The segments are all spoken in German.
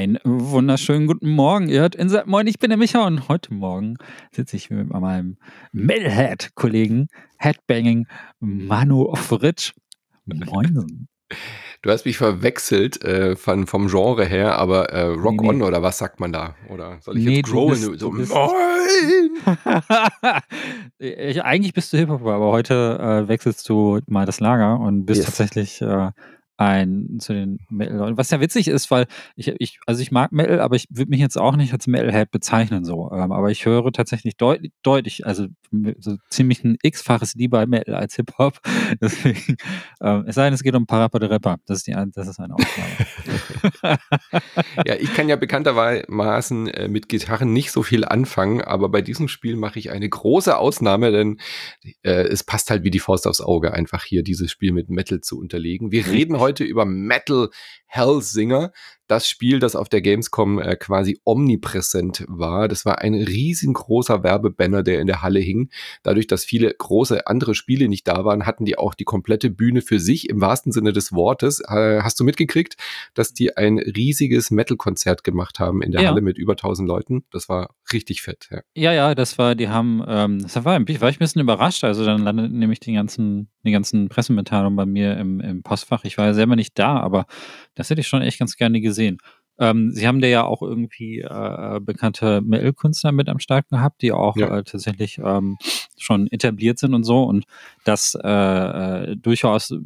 Ein wunderschönen guten Morgen. Ihr hört Insert Moin, ich bin der Micha und heute Morgen sitze ich mit meinem Metalhead-Kollegen Headbanging Manu Fritsch. Moin. Du hast mich verwechselt äh, von, vom Genre her, aber äh, Rock nee, On oder was sagt man da? Oder soll ich nee, jetzt growlen? So, Moin! ich, eigentlich bist du Hip-Hop, aber heute äh, wechselst du mal das Lager und bist yes. tatsächlich äh, ein zu den Metal-Leuten. Was ja witzig ist, weil ich, ich, also ich mag Metal, aber ich würde mich jetzt auch nicht als Metalhead bezeichnen so. Ähm, aber ich höre tatsächlich deutlich, deutlich, also so ziemlich ein x-faches lieber Metal als Hip-Hop. Deswegen, ähm, es sei denn, es geht um Parappa de Rapper. Das ist die, das ist eine Ausnahme. ja, ich kann ja bekanntermaßen äh, mit Gitarren nicht so viel anfangen, aber bei diesem Spiel mache ich eine große Ausnahme, denn äh, es passt halt wie die Faust aufs Auge, einfach hier dieses Spiel mit Metal zu unterlegen. Wir reden heute heute über Metal Hellsinger das Spiel, das auf der Gamescom äh, quasi omnipräsent war. Das war ein riesengroßer Werbebanner, der in der Halle hing. Dadurch, dass viele große andere Spiele nicht da waren, hatten die auch die komplette Bühne für sich im wahrsten Sinne des Wortes. Äh, hast du mitgekriegt, dass die ein riesiges Metal-Konzert gemacht haben in der ja. Halle mit über 1000 Leuten? Das war richtig fett. Ja, ja, ja das war, die haben, ähm, das war, war ich ein bisschen überrascht. Also dann landeten nämlich die ganzen, die ganzen Pressemitteilungen bei mir im, im Postfach. Ich war ja selber nicht da, aber das hätte ich schon echt ganz gerne gesehen gesehen. Ähm, Sie haben da ja auch irgendwie äh, bekannte ML-Künstler mit am Start gehabt, die auch ja. äh, tatsächlich ähm, schon etabliert sind und so und das äh, äh durchaus äh,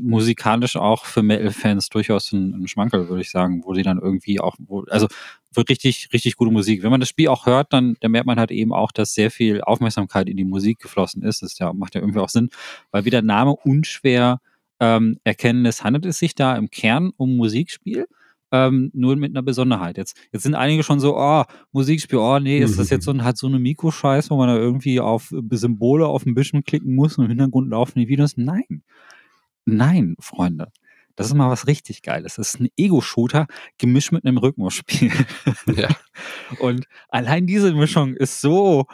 musikalisch auch für ML-Fans durchaus ein, ein Schmankerl, würde ich sagen, wo sie dann irgendwie auch, wo, also wird richtig, richtig gute Musik. Wenn man das Spiel auch hört, dann, dann merkt man halt eben auch, dass sehr viel Aufmerksamkeit in die Musik geflossen ist. Das ja, macht ja irgendwie auch Sinn, weil wie der Name unschwer ähm, erkennen ist, handelt es sich da im Kern um Musikspiel ähm, nur mit einer Besonderheit. Jetzt, jetzt sind einige schon so, oh, Musikspiel, oh nee, ist das jetzt so ein, hat so eine Mikroscheiß, wo man da irgendwie auf Symbole auf dem Bildschirm klicken muss und im Hintergrund laufen die Videos? Nein. Nein, Freunde. Das ist mal was richtig Geiles. Das ist ein Ego-Shooter gemischt mit einem Rhythmusspiel. Ja. Und allein diese Mischung ist so,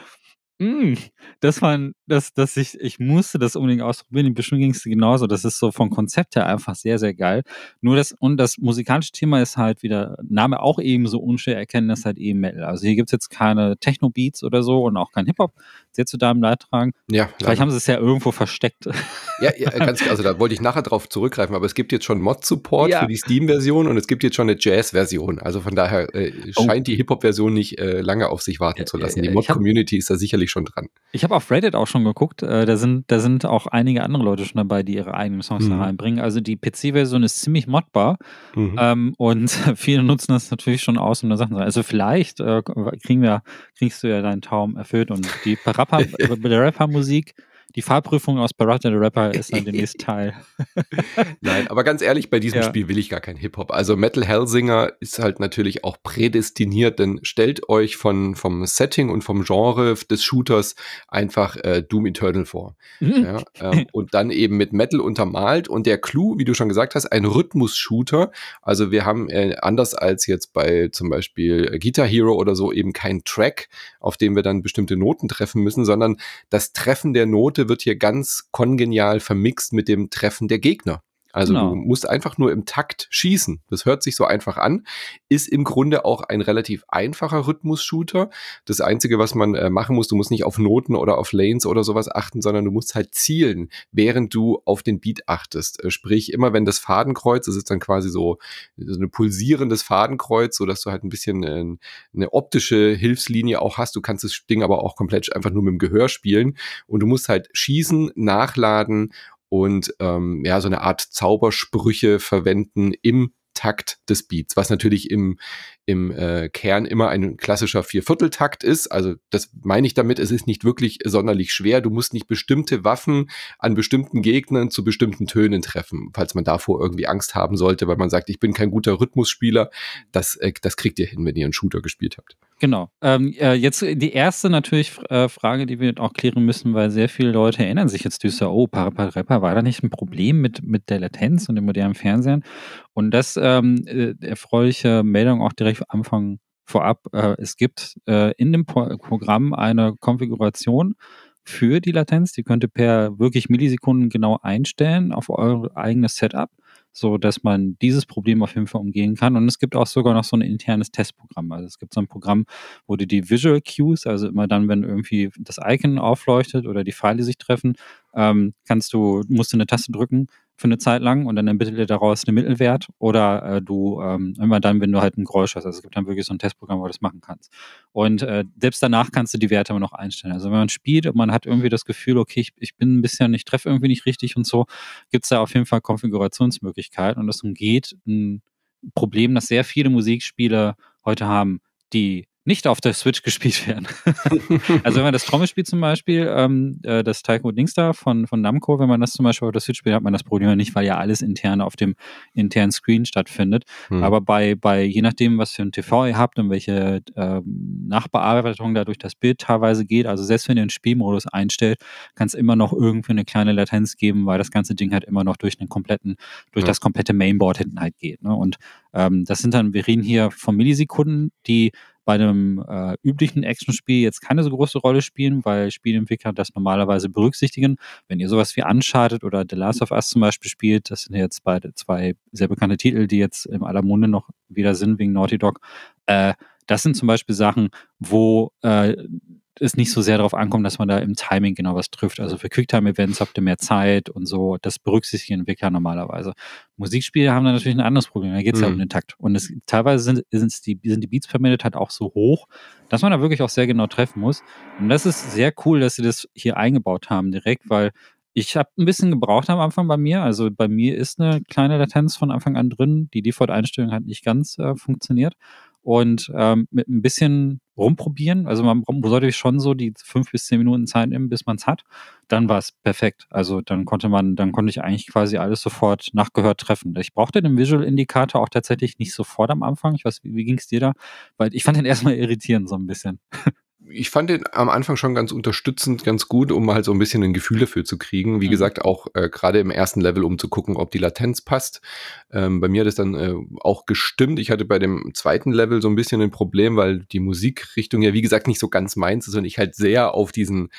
Mm, das war, das, dass ich, ich musste das unbedingt ausprobieren. Bestimmt ging es genauso. Das ist so vom Konzept her einfach sehr, sehr geil. Nur das, und das musikalische Thema ist halt wieder, Name auch eben so unschwer erkennen, das ist halt eben Metal. Also hier gibt's jetzt keine Techno-Beats oder so und auch kein Hip-Hop. Sehr zu deinem Leidtragen. Ja. Vielleicht leider. haben sie es ja irgendwo versteckt. Ja, ja ganz klar. Also da wollte ich nachher drauf zurückgreifen, aber es gibt jetzt schon Mod-Support ja. für die Steam-Version und es gibt jetzt schon eine Jazz-Version. Also von daher äh, oh. scheint die Hip-Hop-Version nicht äh, lange auf sich warten zu lassen. Die Mod-Community ist da sicherlich ich schon dran. Ich habe auf Reddit auch schon geguckt, äh, da, sind, da sind auch einige andere Leute schon dabei, die ihre eigenen Songs mhm. da reinbringen. Also die PC-Version ist ziemlich modbar mhm. ähm, und viele nutzen das natürlich schon aus, um da Sachen zu. Also vielleicht äh, kriegen wir, kriegst du ja deinen Traum erfüllt und die Rapper-Musik die Fahrprüfung aus Barata the Rapper ist dann der nächste Teil. Nein, aber ganz ehrlich, bei diesem ja. Spiel will ich gar kein Hip-Hop. Also Metal Hellsinger ist halt natürlich auch prädestiniert, denn stellt euch von, vom Setting und vom Genre des Shooters einfach äh, Doom Eternal vor. Mhm. Ja, ähm, und dann eben mit Metal untermalt und der Clou, wie du schon gesagt hast, ein Rhythmus-Shooter. Also wir haben äh, anders als jetzt bei zum Beispiel Guitar Hero oder so eben keinen Track, auf dem wir dann bestimmte Noten treffen müssen, sondern das Treffen der Note Note wird hier ganz kongenial vermixt mit dem Treffen der Gegner. Also genau. du musst einfach nur im Takt schießen. Das hört sich so einfach an, ist im Grunde auch ein relativ einfacher Rhythmus-Shooter. Das Einzige, was man äh, machen muss, du musst nicht auf Noten oder auf Lanes oder sowas achten, sondern du musst halt zielen, während du auf den Beat achtest. Äh, sprich, immer wenn das Fadenkreuz, das ist dann quasi so, so eine pulsierendes Fadenkreuz, so dass du halt ein bisschen äh, eine optische Hilfslinie auch hast. Du kannst das Ding aber auch komplett einfach nur mit dem Gehör spielen und du musst halt schießen, nachladen und ähm, ja, so eine Art Zaubersprüche verwenden im Takt des Beats, was natürlich im, im äh, Kern immer ein klassischer Viervierteltakt ist. Also das meine ich damit, es ist nicht wirklich sonderlich schwer. Du musst nicht bestimmte Waffen an bestimmten Gegnern zu bestimmten Tönen treffen, falls man davor irgendwie Angst haben sollte, weil man sagt, ich bin kein guter Rhythmusspieler. Das, äh, das kriegt ihr hin, wenn ihr einen Shooter gespielt habt. Genau. Ähm, äh, jetzt die erste natürlich äh, Frage, die wir auch klären müssen, weil sehr viele Leute erinnern sich jetzt düster, oh, Paraparappa, war da nicht ein Problem mit, mit der Latenz und dem modernen Fernsehen? Und das ähm, äh, erfreuliche Meldung auch direkt am Anfang vorab. Äh, es gibt äh, in dem Pro Programm eine Konfiguration für die Latenz. Die könnt ihr per wirklich Millisekunden genau einstellen auf euer eigenes Setup. So dass man dieses Problem auf jeden Fall umgehen kann. Und es gibt auch sogar noch so ein internes Testprogramm. Also es gibt so ein Programm, wo du die Visual Cues, also immer dann, wenn irgendwie das Icon aufleuchtet oder die Pfeile sich treffen, ähm, kannst du, musst du eine Taste drücken für eine Zeit lang und dann ermittelt er daraus einen Mittelwert oder äh, du ähm, immer dann, wenn du halt ein Geräusch hast. Also es gibt dann wirklich so ein Testprogramm, wo du das machen kannst. Und äh, selbst danach kannst du die Werte immer noch einstellen. Also wenn man spielt und man hat irgendwie das Gefühl, okay, ich, ich bin ein bisschen, ich treffe irgendwie nicht richtig und so, gibt es da auf jeden Fall Konfigurationsmöglichkeiten und das umgeht ein Problem, das sehr viele Musikspiele heute haben, die nicht auf der Switch gespielt werden. also wenn man das Trommelspiel zum Beispiel, ähm, äh, das Taiko Dings da von, von Namco, wenn man das zum Beispiel auf der Switch spielt, hat man das Problem nicht, weil ja alles interne auf dem internen Screen stattfindet. Hm. Aber bei, bei, je nachdem, was für ein TV ihr habt und welche äh, Nachbearbeitung da durch das Bild teilweise geht, also selbst wenn ihr den Spielmodus einstellt, kann es immer noch irgendwie eine kleine Latenz geben, weil das ganze Ding halt immer noch durch einen kompletten, durch ja. das komplette Mainboard hinten halt geht. Ne? Und ähm, das sind dann, wir reden hier von Millisekunden, die bei einem äh, üblichen Actionspiel jetzt keine so große Rolle spielen, weil Spielentwickler das normalerweise berücksichtigen. Wenn ihr sowas wie Uncharted oder The Last of Us zum Beispiel spielt, das sind jetzt beide zwei sehr bekannte Titel, die jetzt im aller Munde noch wieder sind wegen Naughty Dog. Äh, das sind zum Beispiel Sachen, wo äh, es nicht so sehr darauf ankommt, dass man da im Timing genau was trifft. Also für Quicktime-Events habt ihr mehr Zeit und so. Das berücksichtigen Entwickler normalerweise. Musikspiele haben da natürlich ein anderes Problem. Da geht es mhm. ja um den Takt. Und es, teilweise sind, sind, die, sind die Beats per Minute halt auch so hoch, dass man da wirklich auch sehr genau treffen muss. Und das ist sehr cool, dass sie das hier eingebaut haben direkt, weil ich habe ein bisschen gebraucht am Anfang bei mir. Also bei mir ist eine kleine Latenz von Anfang an drin. Die Default-Einstellung hat nicht ganz äh, funktioniert und ähm, mit ein bisschen rumprobieren. Also man sollte schon so die fünf bis zehn Minuten Zeit nehmen, bis man es hat. Dann war es perfekt. Also dann konnte man, dann konnte ich eigentlich quasi alles sofort nachgehört treffen. Ich brauchte den Visual Indikator auch tatsächlich nicht sofort am Anfang. Ich weiß, wie, wie ging es dir da? Weil ich fand den erstmal irritierend so ein bisschen. Ich fand den am Anfang schon ganz unterstützend, ganz gut, um halt so ein bisschen ein Gefühl dafür zu kriegen. Wie mhm. gesagt, auch äh, gerade im ersten Level, um zu gucken, ob die Latenz passt. Ähm, bei mir hat es dann äh, auch gestimmt. Ich hatte bei dem zweiten Level so ein bisschen ein Problem, weil die Musikrichtung ja, wie gesagt, nicht so ganz meins ist und ich halt sehr auf diesen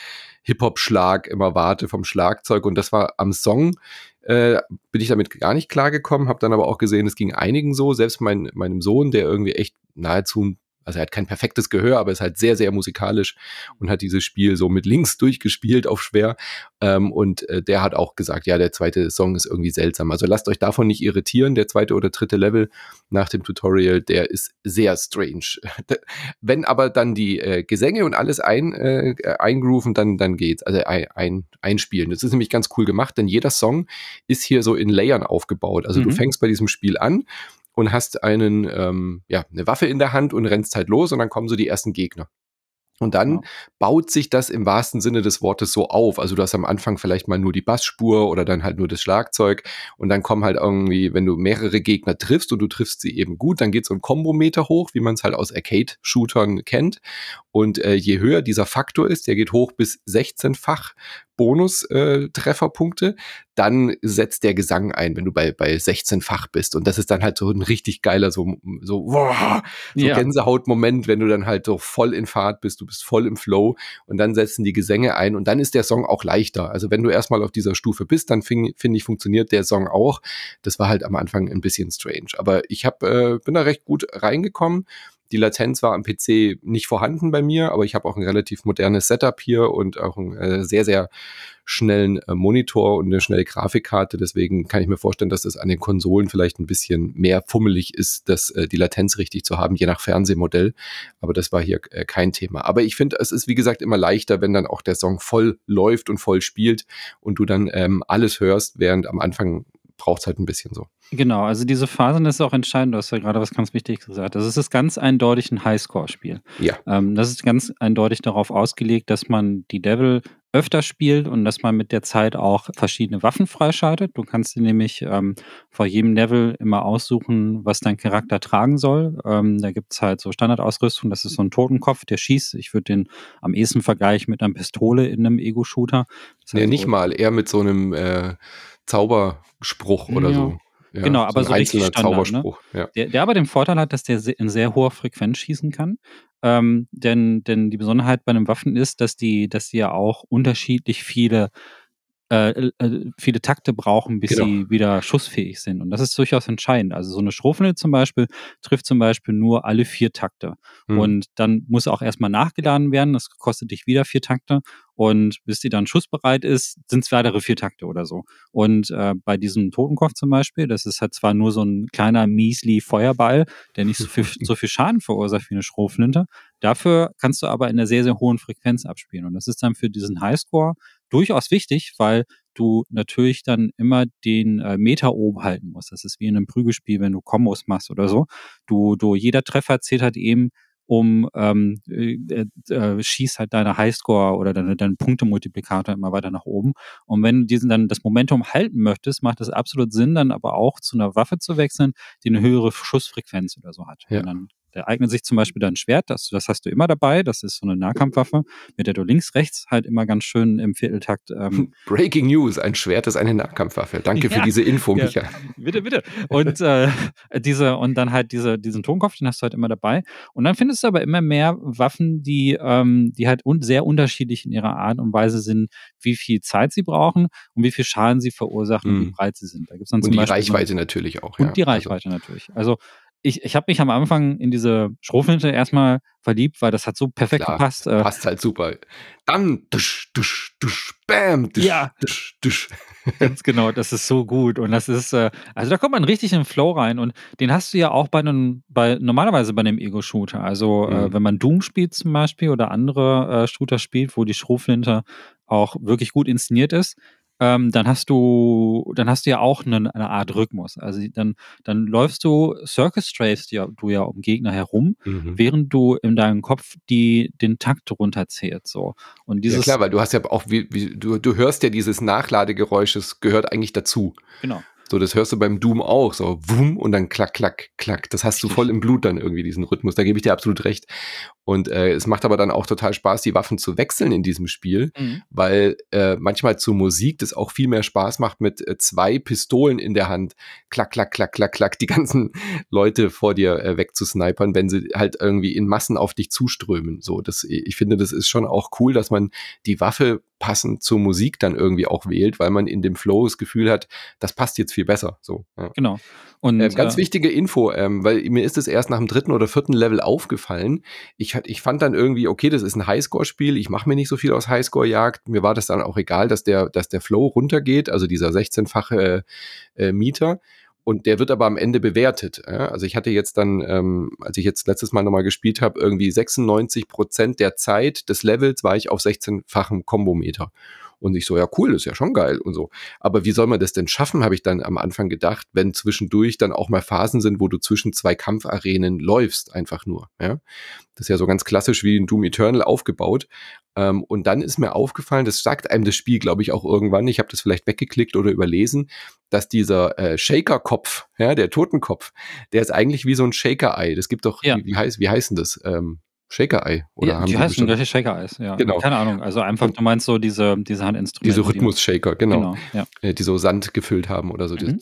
Hip-Hop-Schlag immer warte vom Schlagzeug. Und das war am Song äh, bin ich damit gar nicht klargekommen, habe dann aber auch gesehen, es ging einigen so, selbst mein, meinem Sohn, der irgendwie echt nahezu also er hat kein perfektes Gehör, aber ist halt sehr, sehr musikalisch und hat dieses Spiel so mit links durchgespielt auf schwer. Ähm, und äh, der hat auch gesagt, ja, der zweite Song ist irgendwie seltsam. Also lasst euch davon nicht irritieren. Der zweite oder dritte Level nach dem Tutorial, der ist sehr strange. Wenn aber dann die äh, Gesänge und alles ein, äh, eingrooven, dann, dann geht's. Also ein, ein, einspielen. Das ist nämlich ganz cool gemacht, denn jeder Song ist hier so in Layern aufgebaut. Also mhm. du fängst bei diesem Spiel an und hast einen, ähm, ja, eine Waffe in der Hand und rennst halt los und dann kommen so die ersten Gegner. Und dann ja. baut sich das im wahrsten Sinne des Wortes so auf. Also du hast am Anfang vielleicht mal nur die Bassspur oder dann halt nur das Schlagzeug und dann kommen halt irgendwie, wenn du mehrere Gegner triffst und du triffst sie eben gut, dann geht so ein Kombometer hoch, wie man es halt aus Arcade-Shootern kennt. Und äh, je höher dieser Faktor ist, der geht hoch bis 16-fach Bonus-Trefferpunkte, äh, dann setzt der Gesang ein, wenn du bei, bei 16-fach bist. Und das ist dann halt so ein richtig geiler, so, so, wow, so ja. Gänsehaut-Moment, wenn du dann halt so voll in Fahrt bist, du bist voll im Flow und dann setzen die Gesänge ein und dann ist der Song auch leichter. Also wenn du erstmal auf dieser Stufe bist, dann finde ich, funktioniert der Song auch. Das war halt am Anfang ein bisschen strange. Aber ich hab, äh, bin da recht gut reingekommen die Latenz war am PC nicht vorhanden bei mir, aber ich habe auch ein relativ modernes Setup hier und auch einen äh, sehr, sehr schnellen äh, Monitor und eine schnelle Grafikkarte. Deswegen kann ich mir vorstellen, dass das an den Konsolen vielleicht ein bisschen mehr fummelig ist, das, äh, die Latenz richtig zu haben, je nach Fernsehmodell. Aber das war hier äh, kein Thema. Aber ich finde, es ist wie gesagt immer leichter, wenn dann auch der Song voll läuft und voll spielt und du dann ähm, alles hörst, während am Anfang braucht es halt ein bisschen so. Genau, also diese Phasen ist auch entscheidend. Du hast ja gerade was ganz Wichtiges gesagt. Also es ist ganz eindeutig ein Highscore-Spiel. Ja. Ähm, das ist ganz eindeutig darauf ausgelegt, dass man die Devil öfter spielt und dass man mit der Zeit auch verschiedene Waffen freischaltet. Du kannst dir nämlich ähm, vor jedem Level immer aussuchen, was dein Charakter tragen soll. Ähm, da gibt's halt so Standardausrüstung, das ist so ein Totenkopf, der schießt. Ich würde den am ehesten vergleichen mit einer Pistole in einem Ego-Shooter. Das heißt, nee, nicht mal, eher mit so einem äh, Zauberspruch oder ja. so. Ja, genau, aber so, so richtig Standard. Ne? Ja. Der, der aber den Vorteil hat, dass der in sehr hoher Frequenz schießen kann. Ähm, denn, denn die Besonderheit bei den Waffen ist, dass die, dass die ja auch unterschiedlich viele äh, äh, viele Takte brauchen, bis genau. sie wieder schussfähig sind. Und das ist durchaus entscheidend. Also so eine Strohflinte zum Beispiel trifft zum Beispiel nur alle vier Takte. Mhm. Und dann muss auch erstmal nachgeladen werden. Das kostet dich wieder vier Takte. Und bis die dann schussbereit ist, sind es weitere vier Takte oder so. Und äh, bei diesem Totenkopf zum Beispiel, das ist halt zwar nur so ein kleiner Miesli Feuerball, der nicht so viel, so viel Schaden verursacht wie eine Strohflinte. Dafür kannst du aber in einer sehr, sehr hohen Frequenz abspielen. Und das ist dann für diesen Highscore durchaus wichtig, weil du natürlich dann immer den äh, Meter oben halten musst. Das ist wie in einem Prügelspiel, wenn du Kombos machst oder so. Du, du, jeder Treffer zählt halt eben um ähm, äh, äh, schießt halt deine Highscore oder deine, deinen Punktemultiplikator immer weiter nach oben. Und wenn du diesen dann das Momentum halten möchtest, macht es absolut Sinn, dann aber auch zu einer Waffe zu wechseln, die eine höhere Schussfrequenz oder so hat. Ja. Und dann da eignet sich zum Beispiel dein Schwert, das, das hast du immer dabei, das ist so eine Nahkampfwaffe, mit der du links, rechts halt immer ganz schön im Vierteltakt. Ähm Breaking News, ein Schwert ist eine Nahkampfwaffe. Danke ja, für diese Info, ja, Micha. Bitte, bitte. Und äh, diese, und dann halt diese, diesen Tonkopf, den hast du halt immer dabei. Und dann findest du aber immer mehr Waffen, die, ähm, die halt un sehr unterschiedlich in ihrer Art und Weise sind, wie viel Zeit sie brauchen und wie viel Schaden sie verursachen mhm. und wie hm. breit sie sind. Da gibt's dann und zum die Beispiel Reichweite so, natürlich auch. Und die also Reichweite also. natürlich. Also ich, ich habe mich am Anfang in diese Schrotflinte erstmal verliebt, weil das hat so perfekt Klar, gepasst. Äh. Passt halt super. Dann dusch, dusch, dusch, bam, dusch, ja. dusch, dusch. Ganz genau, das ist so gut. Und das ist, äh, also da kommt man richtig in den Flow rein. Und den hast du ja auch bei einem, bei, normalerweise bei einem Ego-Shooter. Also äh, mhm. äh, wenn man Doom spielt zum Beispiel oder andere äh, Shooter spielt, wo die Schrotflinte auch wirklich gut inszeniert ist, ähm, dann hast du, dann hast du ja auch eine, eine, Art Rhythmus. Also dann, dann läufst du, Circus Strays ja, du ja um Gegner herum, mhm. während du in deinem Kopf die, den Takt runterzählst. So. Und dieses, ja klar, weil du hast ja auch, wie, wie, du, du hörst ja dieses Nachladegeräusch, das gehört eigentlich dazu. Genau. So, das hörst du beim Doom auch, so wum und dann klack, klack, klack. Das hast du voll im Blut dann irgendwie, diesen Rhythmus. Da gebe ich dir absolut recht. Und äh, es macht aber dann auch total Spaß, die Waffen zu wechseln in diesem Spiel, mhm. weil äh, manchmal zur Musik das auch viel mehr Spaß macht mit äh, zwei Pistolen in der Hand, klack, klack, klack, klack, klack, die ganzen Leute vor dir äh, wegzusnipern, wenn sie halt irgendwie in Massen auf dich zuströmen. So, das, ich finde, das ist schon auch cool, dass man die Waffe passend zur Musik dann irgendwie auch wählt, weil man in dem Flow das Gefühl hat, das passt jetzt viel besser. So, ja. Genau. Und äh, ganz äh, wichtige Info, ähm, weil mir ist es erst nach dem dritten oder vierten Level aufgefallen. Ich, ich fand dann irgendwie, okay, das ist ein Highscore-Spiel, ich mache mir nicht so viel aus Highscore-Jagd. Mir war das dann auch egal, dass der, dass der Flow runtergeht, also dieser 16-fache äh, Mieter und der wird aber am Ende bewertet. Also ich hatte jetzt dann, ähm, als ich jetzt letztes Mal nochmal gespielt habe, irgendwie 96 Prozent der Zeit des Levels war ich auf 16-fachem Kombometer. Und ich so, ja, cool, ist ja schon geil und so. Aber wie soll man das denn schaffen, habe ich dann am Anfang gedacht, wenn zwischendurch dann auch mal Phasen sind, wo du zwischen zwei Kampfarenen läufst, einfach nur. Ja? Das ist ja so ganz klassisch wie in Doom Eternal aufgebaut. Ähm, und dann ist mir aufgefallen, das sagt einem das Spiel, glaube ich, auch irgendwann, ich habe das vielleicht weggeklickt oder überlesen, dass dieser äh, Shaker-Kopf, ja, der Totenkopf, der ist eigentlich wie so ein Shaker-Ei. Das gibt doch, ja. wie, wie, heißt, wie heißt denn das? Ähm, Shaker-Ei. Oder ja, haben die heißen gleiche Shaker-Eis, ja. Genau. Keine Ahnung. Also einfach, du meinst so diese, diese Handinstrumente. Diese Rhythmus-Shaker, genau. genau ja. Äh, die so Sand gefüllt haben oder so. Mhm.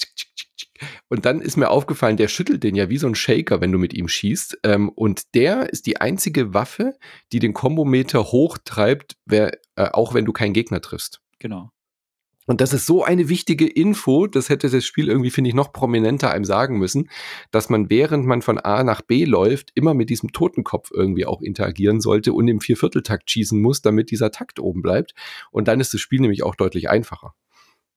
Und dann ist mir aufgefallen, der schüttelt den ja wie so ein Shaker, wenn du mit ihm schießt. Ähm, und der ist die einzige Waffe, die den Kombometer hochtreibt, äh, auch wenn du keinen Gegner triffst. Genau. Und das ist so eine wichtige Info, das hätte das Spiel irgendwie, finde ich, noch prominenter einem sagen müssen, dass man, während man von A nach B läuft, immer mit diesem Totenkopf irgendwie auch interagieren sollte und im Viervierteltakt schießen muss, damit dieser Takt oben bleibt. Und dann ist das Spiel nämlich auch deutlich einfacher.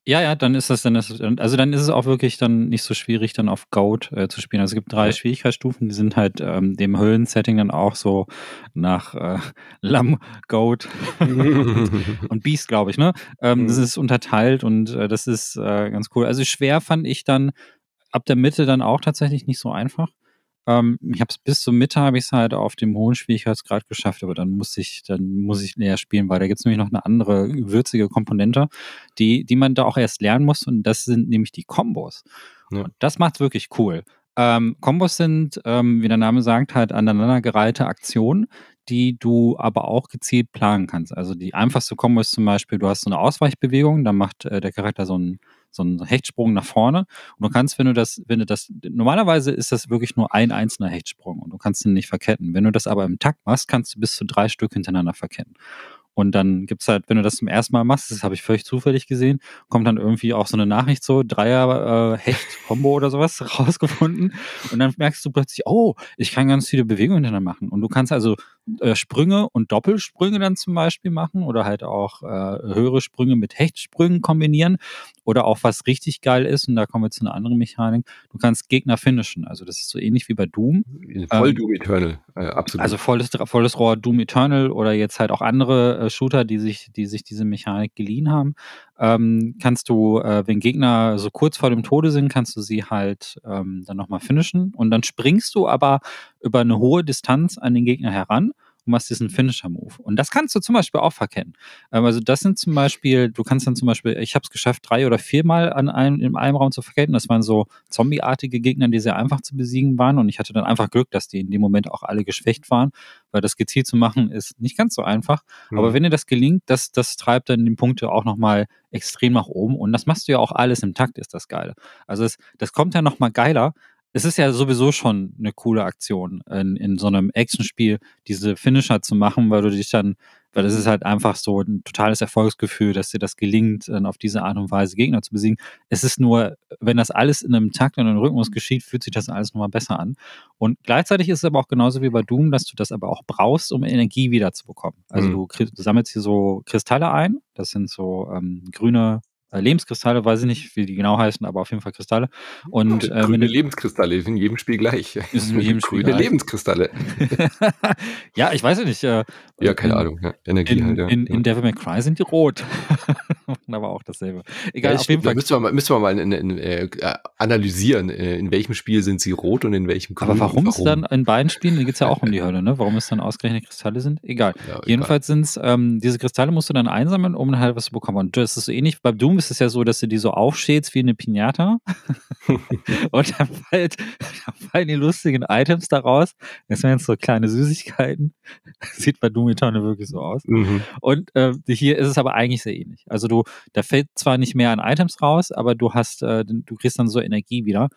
Ja, ja, dann ist das dann ist, also dann ist es auch wirklich dann nicht so schwierig, dann auf Goat äh, zu spielen. Also es gibt drei. Schwierigkeitsstufen, die sind halt ähm, dem Höllensetting dann auch so nach äh, Lamm, Goat und, und, Beast, glaube ich, ne? Ähm, mhm. Das ist unterteilt und äh, das ist äh, ganz cool. Also schwer fand ich dann ab der Mitte dann auch tatsächlich nicht so einfach. Ähm, ich habe es bis zur Mitte habe ich es halt auf dem hohen Schwierigkeitsgrad geschafft, aber dann muss ich, dann muss ich näher spielen, weil da gibt es nämlich noch eine andere würzige Komponente, die, die man da auch erst lernen muss und das sind nämlich die Kombos. Ja. Und das macht's wirklich cool. Ähm, Kombos sind, ähm, wie der Name sagt, halt aneinandergereihte Aktionen, die du aber auch gezielt planen kannst. Also die einfachste Kombo ist zum Beispiel, du hast so eine Ausweichbewegung, dann macht äh, der Charakter so einen so einen Hechtsprung nach vorne. Und du kannst, wenn du das, wenn du das, normalerweise ist das wirklich nur ein einzelner Hechtsprung und du kannst ihn nicht verketten. Wenn du das aber im Takt machst, kannst du bis zu drei Stück hintereinander verketten. Und dann gibt's halt, wenn du das zum ersten Mal machst, das habe ich völlig zufällig gesehen, kommt dann irgendwie auch so eine Nachricht so, Dreier äh, oder sowas rausgefunden. Und dann merkst du plötzlich, oh, ich kann ganz viele Bewegungen hintereinander machen. Und du kannst also äh, Sprünge und Doppelsprünge dann zum Beispiel machen oder halt auch äh, höhere Sprünge mit Hechtsprüngen kombinieren. Oder auch was richtig geil ist, und da kommen wir zu einer anderen Mechanik, du kannst Gegner finishen. Also das ist so ähnlich wie bei Doom. Voll ähm, Doom Eternal, äh, absolut. Also volles, volles Rohr Doom Eternal oder jetzt halt auch andere äh, Shooter, die sich, die sich diese Mechanik geliehen haben. Ähm, kannst du, äh, wenn Gegner so kurz vor dem Tode sind, kannst du sie halt ähm, dann nochmal finishen. Und dann springst du aber über eine hohe Distanz an den Gegner heran und machst diesen Finisher-Move. Und das kannst du zum Beispiel auch verkennen. Ähm, also das sind zum Beispiel, du kannst dann zum Beispiel, ich habe es geschafft, drei oder viermal an einem, in einem Raum zu verkennen. Das waren so zombieartige Gegner, die sehr einfach zu besiegen waren. Und ich hatte dann einfach Glück, dass die in dem Moment auch alle geschwächt waren, weil das gezielt zu machen ist nicht ganz so einfach. Mhm. Aber wenn dir das gelingt, das, das treibt dann die Punkte auch nochmal extrem nach oben. Und das machst du ja auch alles im Takt, ist das Geile. Also es, das kommt ja nochmal geiler, es ist ja sowieso schon eine coole Aktion, in, in so einem Actionspiel diese Finisher zu machen, weil du dich dann, weil es ist halt einfach so ein totales Erfolgsgefühl, dass dir das gelingt, dann auf diese Art und Weise Gegner zu besiegen. Es ist nur, wenn das alles in einem Takt und einem Rhythmus geschieht, fühlt sich das alles nochmal besser an. Und gleichzeitig ist es aber auch genauso wie bei Doom, dass du das aber auch brauchst, um Energie wiederzubekommen. Also mhm. du, du, sammelst hier so Kristalle ein, das sind so ähm, grüne Lebenskristalle, weiß ich nicht, wie die genau heißen, aber auf jeden Fall Kristalle. Und, äh, grüne Lebenskristalle ist in jedem Spiel gleich. Ist in jedem Spiel grüne gleich. Lebenskristalle. ja, ich weiß ja nicht. Äh, ja, keine in, Ahnung. Ja. Energie in, halt. Ja. In, in Devil May Cry sind die rot. aber auch dasselbe. Egal, ja, auf jeden Fall. Müssen wir mal, müssen wir mal in, in, äh, analysieren, äh, in welchem Spiel sind sie rot und in welchem grün. Aber warum es dann in beiden Spielen, da geht es ja auch um die Hölle, ne? Warum es dann ausgerechnet Kristalle sind? Egal. Ja, Jedenfalls sind es, ähm, diese Kristalle musst du dann einsammeln, um halt was zu bekommen. Und das ist so ähnlich, bei Doom ist es ja so, dass du die so aufschälst wie eine Pinata. und dann, fällt, dann fallen die lustigen Items daraus. Das sind jetzt so kleine Süßigkeiten. Sieht bei Doom Eternal wirklich so aus. Mhm. Und äh, hier ist es aber eigentlich sehr ähnlich. Also du, da fällt zwar nicht mehr an Items raus, aber du hast, äh, du kriegst dann so Energie wieder.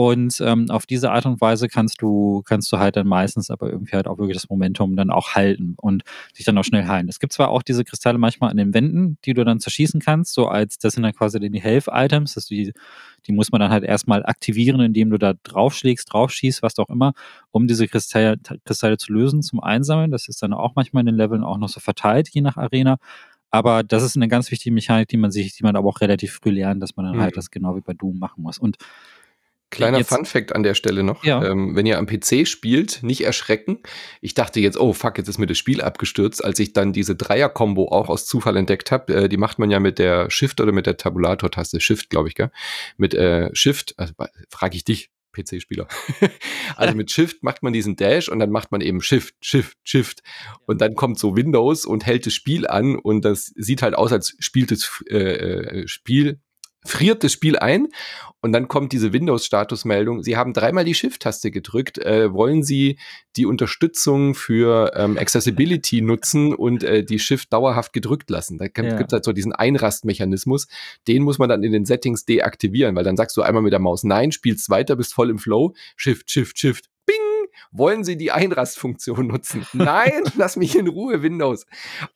Und ähm, auf diese Art und Weise kannst du, kannst du halt dann meistens aber irgendwie halt auch wirklich das Momentum dann auch halten und sich dann auch schnell heilen. Es gibt zwar auch diese Kristalle manchmal an den Wänden, die du dann zerschießen kannst, so als, das sind dann quasi die Health-Items, dass die, die muss man dann halt erstmal aktivieren, indem du da draufschlägst, draufschießt, was auch immer, um diese Kristalle, Kristalle zu lösen, zum Einsammeln. Das ist dann auch manchmal in den Leveln auch noch so verteilt, je nach Arena. Aber das ist eine ganz wichtige Mechanik, die man sich, die man aber auch relativ früh lernt, dass man dann halt mhm. halt das genau wie bei Doom machen muss. Und Kleiner jetzt, Fun Fact an der Stelle noch. Ja. Ähm, wenn ihr am PC spielt, nicht erschrecken. Ich dachte jetzt, oh fuck, jetzt ist mir das Spiel abgestürzt, als ich dann diese Dreier-Kombo auch aus Zufall entdeckt habe. Äh, die macht man ja mit der Shift oder mit der Tabulator-Taste. Shift, glaube ich, gell? Mit äh, Shift, also frage ich dich, PC-Spieler. also mit Shift macht man diesen Dash und dann macht man eben Shift, Shift, Shift. Und dann kommt so Windows und hält das Spiel an und das sieht halt aus, als spielt das äh, äh Spiel friert das Spiel ein und dann kommt diese Windows-Statusmeldung. Sie haben dreimal die Shift-Taste gedrückt. Äh, wollen Sie die Unterstützung für ähm, Accessibility nutzen und äh, die Shift dauerhaft gedrückt lassen? Da ja. gibt es halt so diesen Einrastmechanismus. Den muss man dann in den Settings deaktivieren, weil dann sagst du einmal mit der Maus Nein, spielst weiter, bist voll im Flow. Shift, Shift, Shift. Bing! Wollen Sie die Einrastfunktion nutzen? Nein, lass mich in Ruhe, Windows.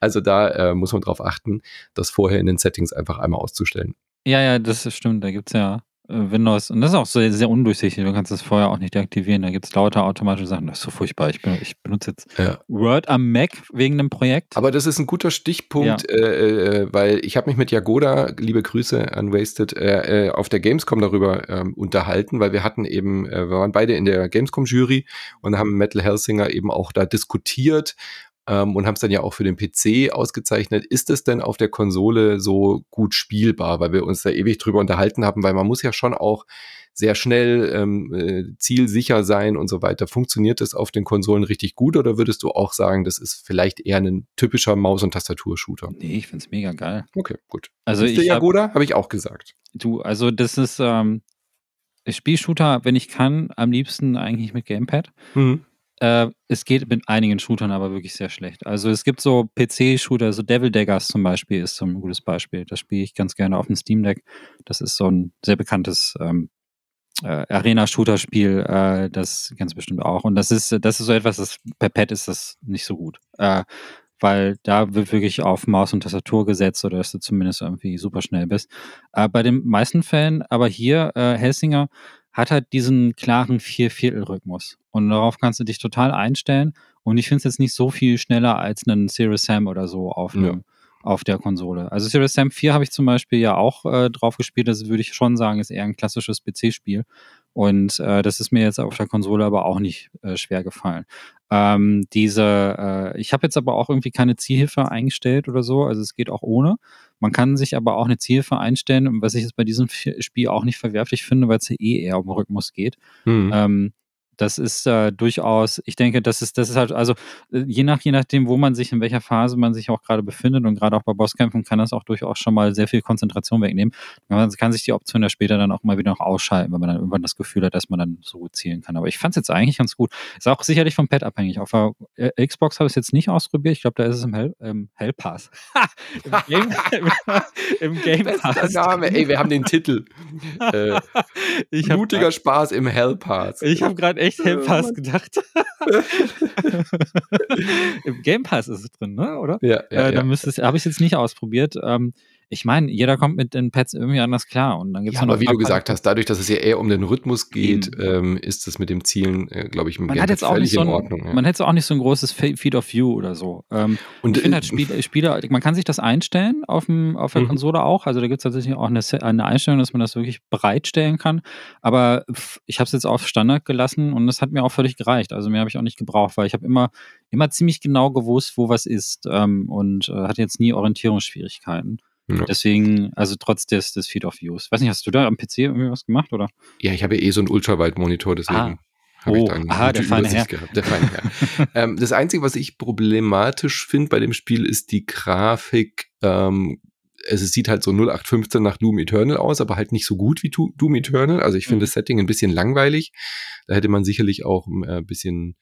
Also da äh, muss man drauf achten, das vorher in den Settings einfach einmal auszustellen. Ja, ja, das stimmt. Da gibt es ja äh, Windows und das ist auch sehr, sehr undurchsichtig. Du kannst das vorher auch nicht deaktivieren. Da gibt es lauter automatische Sachen. Das ist so furchtbar. Ich, bin, ich benutze jetzt ja. Word am Mac wegen einem Projekt. Aber das ist ein guter Stichpunkt, ja. äh, äh, weil ich habe mich mit Jagoda, liebe Grüße an Wasted, äh, äh, auf der Gamescom darüber ähm, unterhalten, weil wir hatten eben, äh, wir waren beide in der Gamescom-Jury und haben Metal Hellsinger eben auch da diskutiert ähm, und haben es dann ja auch für den PC ausgezeichnet. Ist es denn auf der Konsole so gut spielbar, weil wir uns da ewig drüber unterhalten haben, weil man muss ja schon auch sehr schnell ähm, äh, zielsicher sein und so weiter. Funktioniert das auf den Konsolen richtig gut oder würdest du auch sagen, das ist vielleicht eher ein typischer Maus- und Tastaturshooter? Nee, ich find's mega geil. Okay, gut. Also ich Jagoda, habe ich auch gesagt. Du, also das ist ähm, Spielshooter, wenn ich kann, am liebsten eigentlich mit Gamepad. Mhm. Äh, es geht mit einigen Shootern aber wirklich sehr schlecht. Also es gibt so PC-Shooter, so Devil Daggers zum Beispiel ist so ein gutes Beispiel. Das spiele ich ganz gerne auf dem Steam Deck. Das ist so ein sehr bekanntes ähm, äh, Arena-Shooter-Spiel, äh, das ganz bestimmt auch. Und das ist, das ist so etwas, das per Pad ist das nicht so gut. Äh, weil da wird wirklich auf Maus und Tastatur gesetzt oder dass du zumindest irgendwie super schnell bist. Äh, bei den meisten Fällen, aber hier, äh, Helsinger hat halt diesen klaren Vier-Viertel-Rhythmus. Und darauf kannst du dich total einstellen. Und ich finde es jetzt nicht so viel schneller als einen Serious Sam oder so auf ja auf der Konsole. Also Serious Sam 4 habe ich zum Beispiel ja auch äh, drauf gespielt. Das würde ich schon sagen, ist eher ein klassisches PC-Spiel. Und äh, das ist mir jetzt auf der Konsole aber auch nicht äh, schwer gefallen. Ähm, diese, äh, ich habe jetzt aber auch irgendwie keine Zielhilfe eingestellt oder so. Also es geht auch ohne. Man kann sich aber auch eine Zielhilfe einstellen, was ich jetzt bei diesem Spiel auch nicht verwerflich finde, weil es ja eh eher um Rhythmus geht. Mhm. Ähm, das ist äh, durchaus, ich denke, das ist, das ist halt, also äh, je nach, je nachdem, wo man sich, in welcher Phase man sich auch gerade befindet und gerade auch bei Bosskämpfen kann das auch durchaus schon mal sehr viel Konzentration wegnehmen. Man kann sich die Option ja später dann auch mal wieder noch ausschalten, wenn man dann irgendwann das Gefühl hat, dass man dann so gut zielen kann. Aber ich fand es jetzt eigentlich ganz gut. Ist auch sicherlich vom Pad abhängig. Auf der äh, Xbox habe ich es jetzt nicht ausprobiert. Ich glaube, da ist es im Hell, ähm, Hell Pass. Im Game, im, Game Pass. Name. Ey, wir haben den Titel. Äh, blutiger Spaß im Hell Pass. Ich habe gerade echt Game Pass gedacht. Im Game Pass ist es drin, ne? Oder? Ja, ja. Äh, ja. habe ich es jetzt nicht ausprobiert. Ähm, ich meine, jeder kommt mit den Pads irgendwie anders klar. Und dann gibt's ja, aber wie du gesagt hast, dadurch, dass es ja eher um den Rhythmus geht, ähm, ist das mit dem Zielen, äh, glaube ich, man hat jetzt auch nicht so ein, Ordnung, ja. Man hätte auch nicht so ein großes Feed of View oder so. Ähm, und ich finde halt Spiel, Spieler, man kann sich das einstellen auf, dem, auf der mhm. Konsole auch. Also da gibt es tatsächlich auch eine, eine, Einstellung, dass man das wirklich bereitstellen kann. Aber ich habe es jetzt auf Standard gelassen und das hat mir auch völlig gereicht. Also mehr habe ich auch nicht gebraucht, weil ich habe immer, immer ziemlich genau gewusst, wo was ist ähm, und äh, hatte jetzt nie Orientierungsschwierigkeiten. Ja. Deswegen, also trotz des, des Feed of Views. Weiß nicht, hast du da am PC irgendwie was gemacht, oder? Ja, ich habe ja eh so einen Ultrawide-Monitor, deswegen. Ah. Oh, aha, der feine Herr. Gehabt, der feine Herr. ähm, das Einzige, was ich problematisch finde bei dem Spiel, ist die Grafik. Ähm, es sieht halt so 0815 nach Doom Eternal aus, aber halt nicht so gut wie Doom Eternal. Also ich finde mhm. das Setting ein bisschen langweilig. Da hätte man sicherlich auch äh, ein bisschen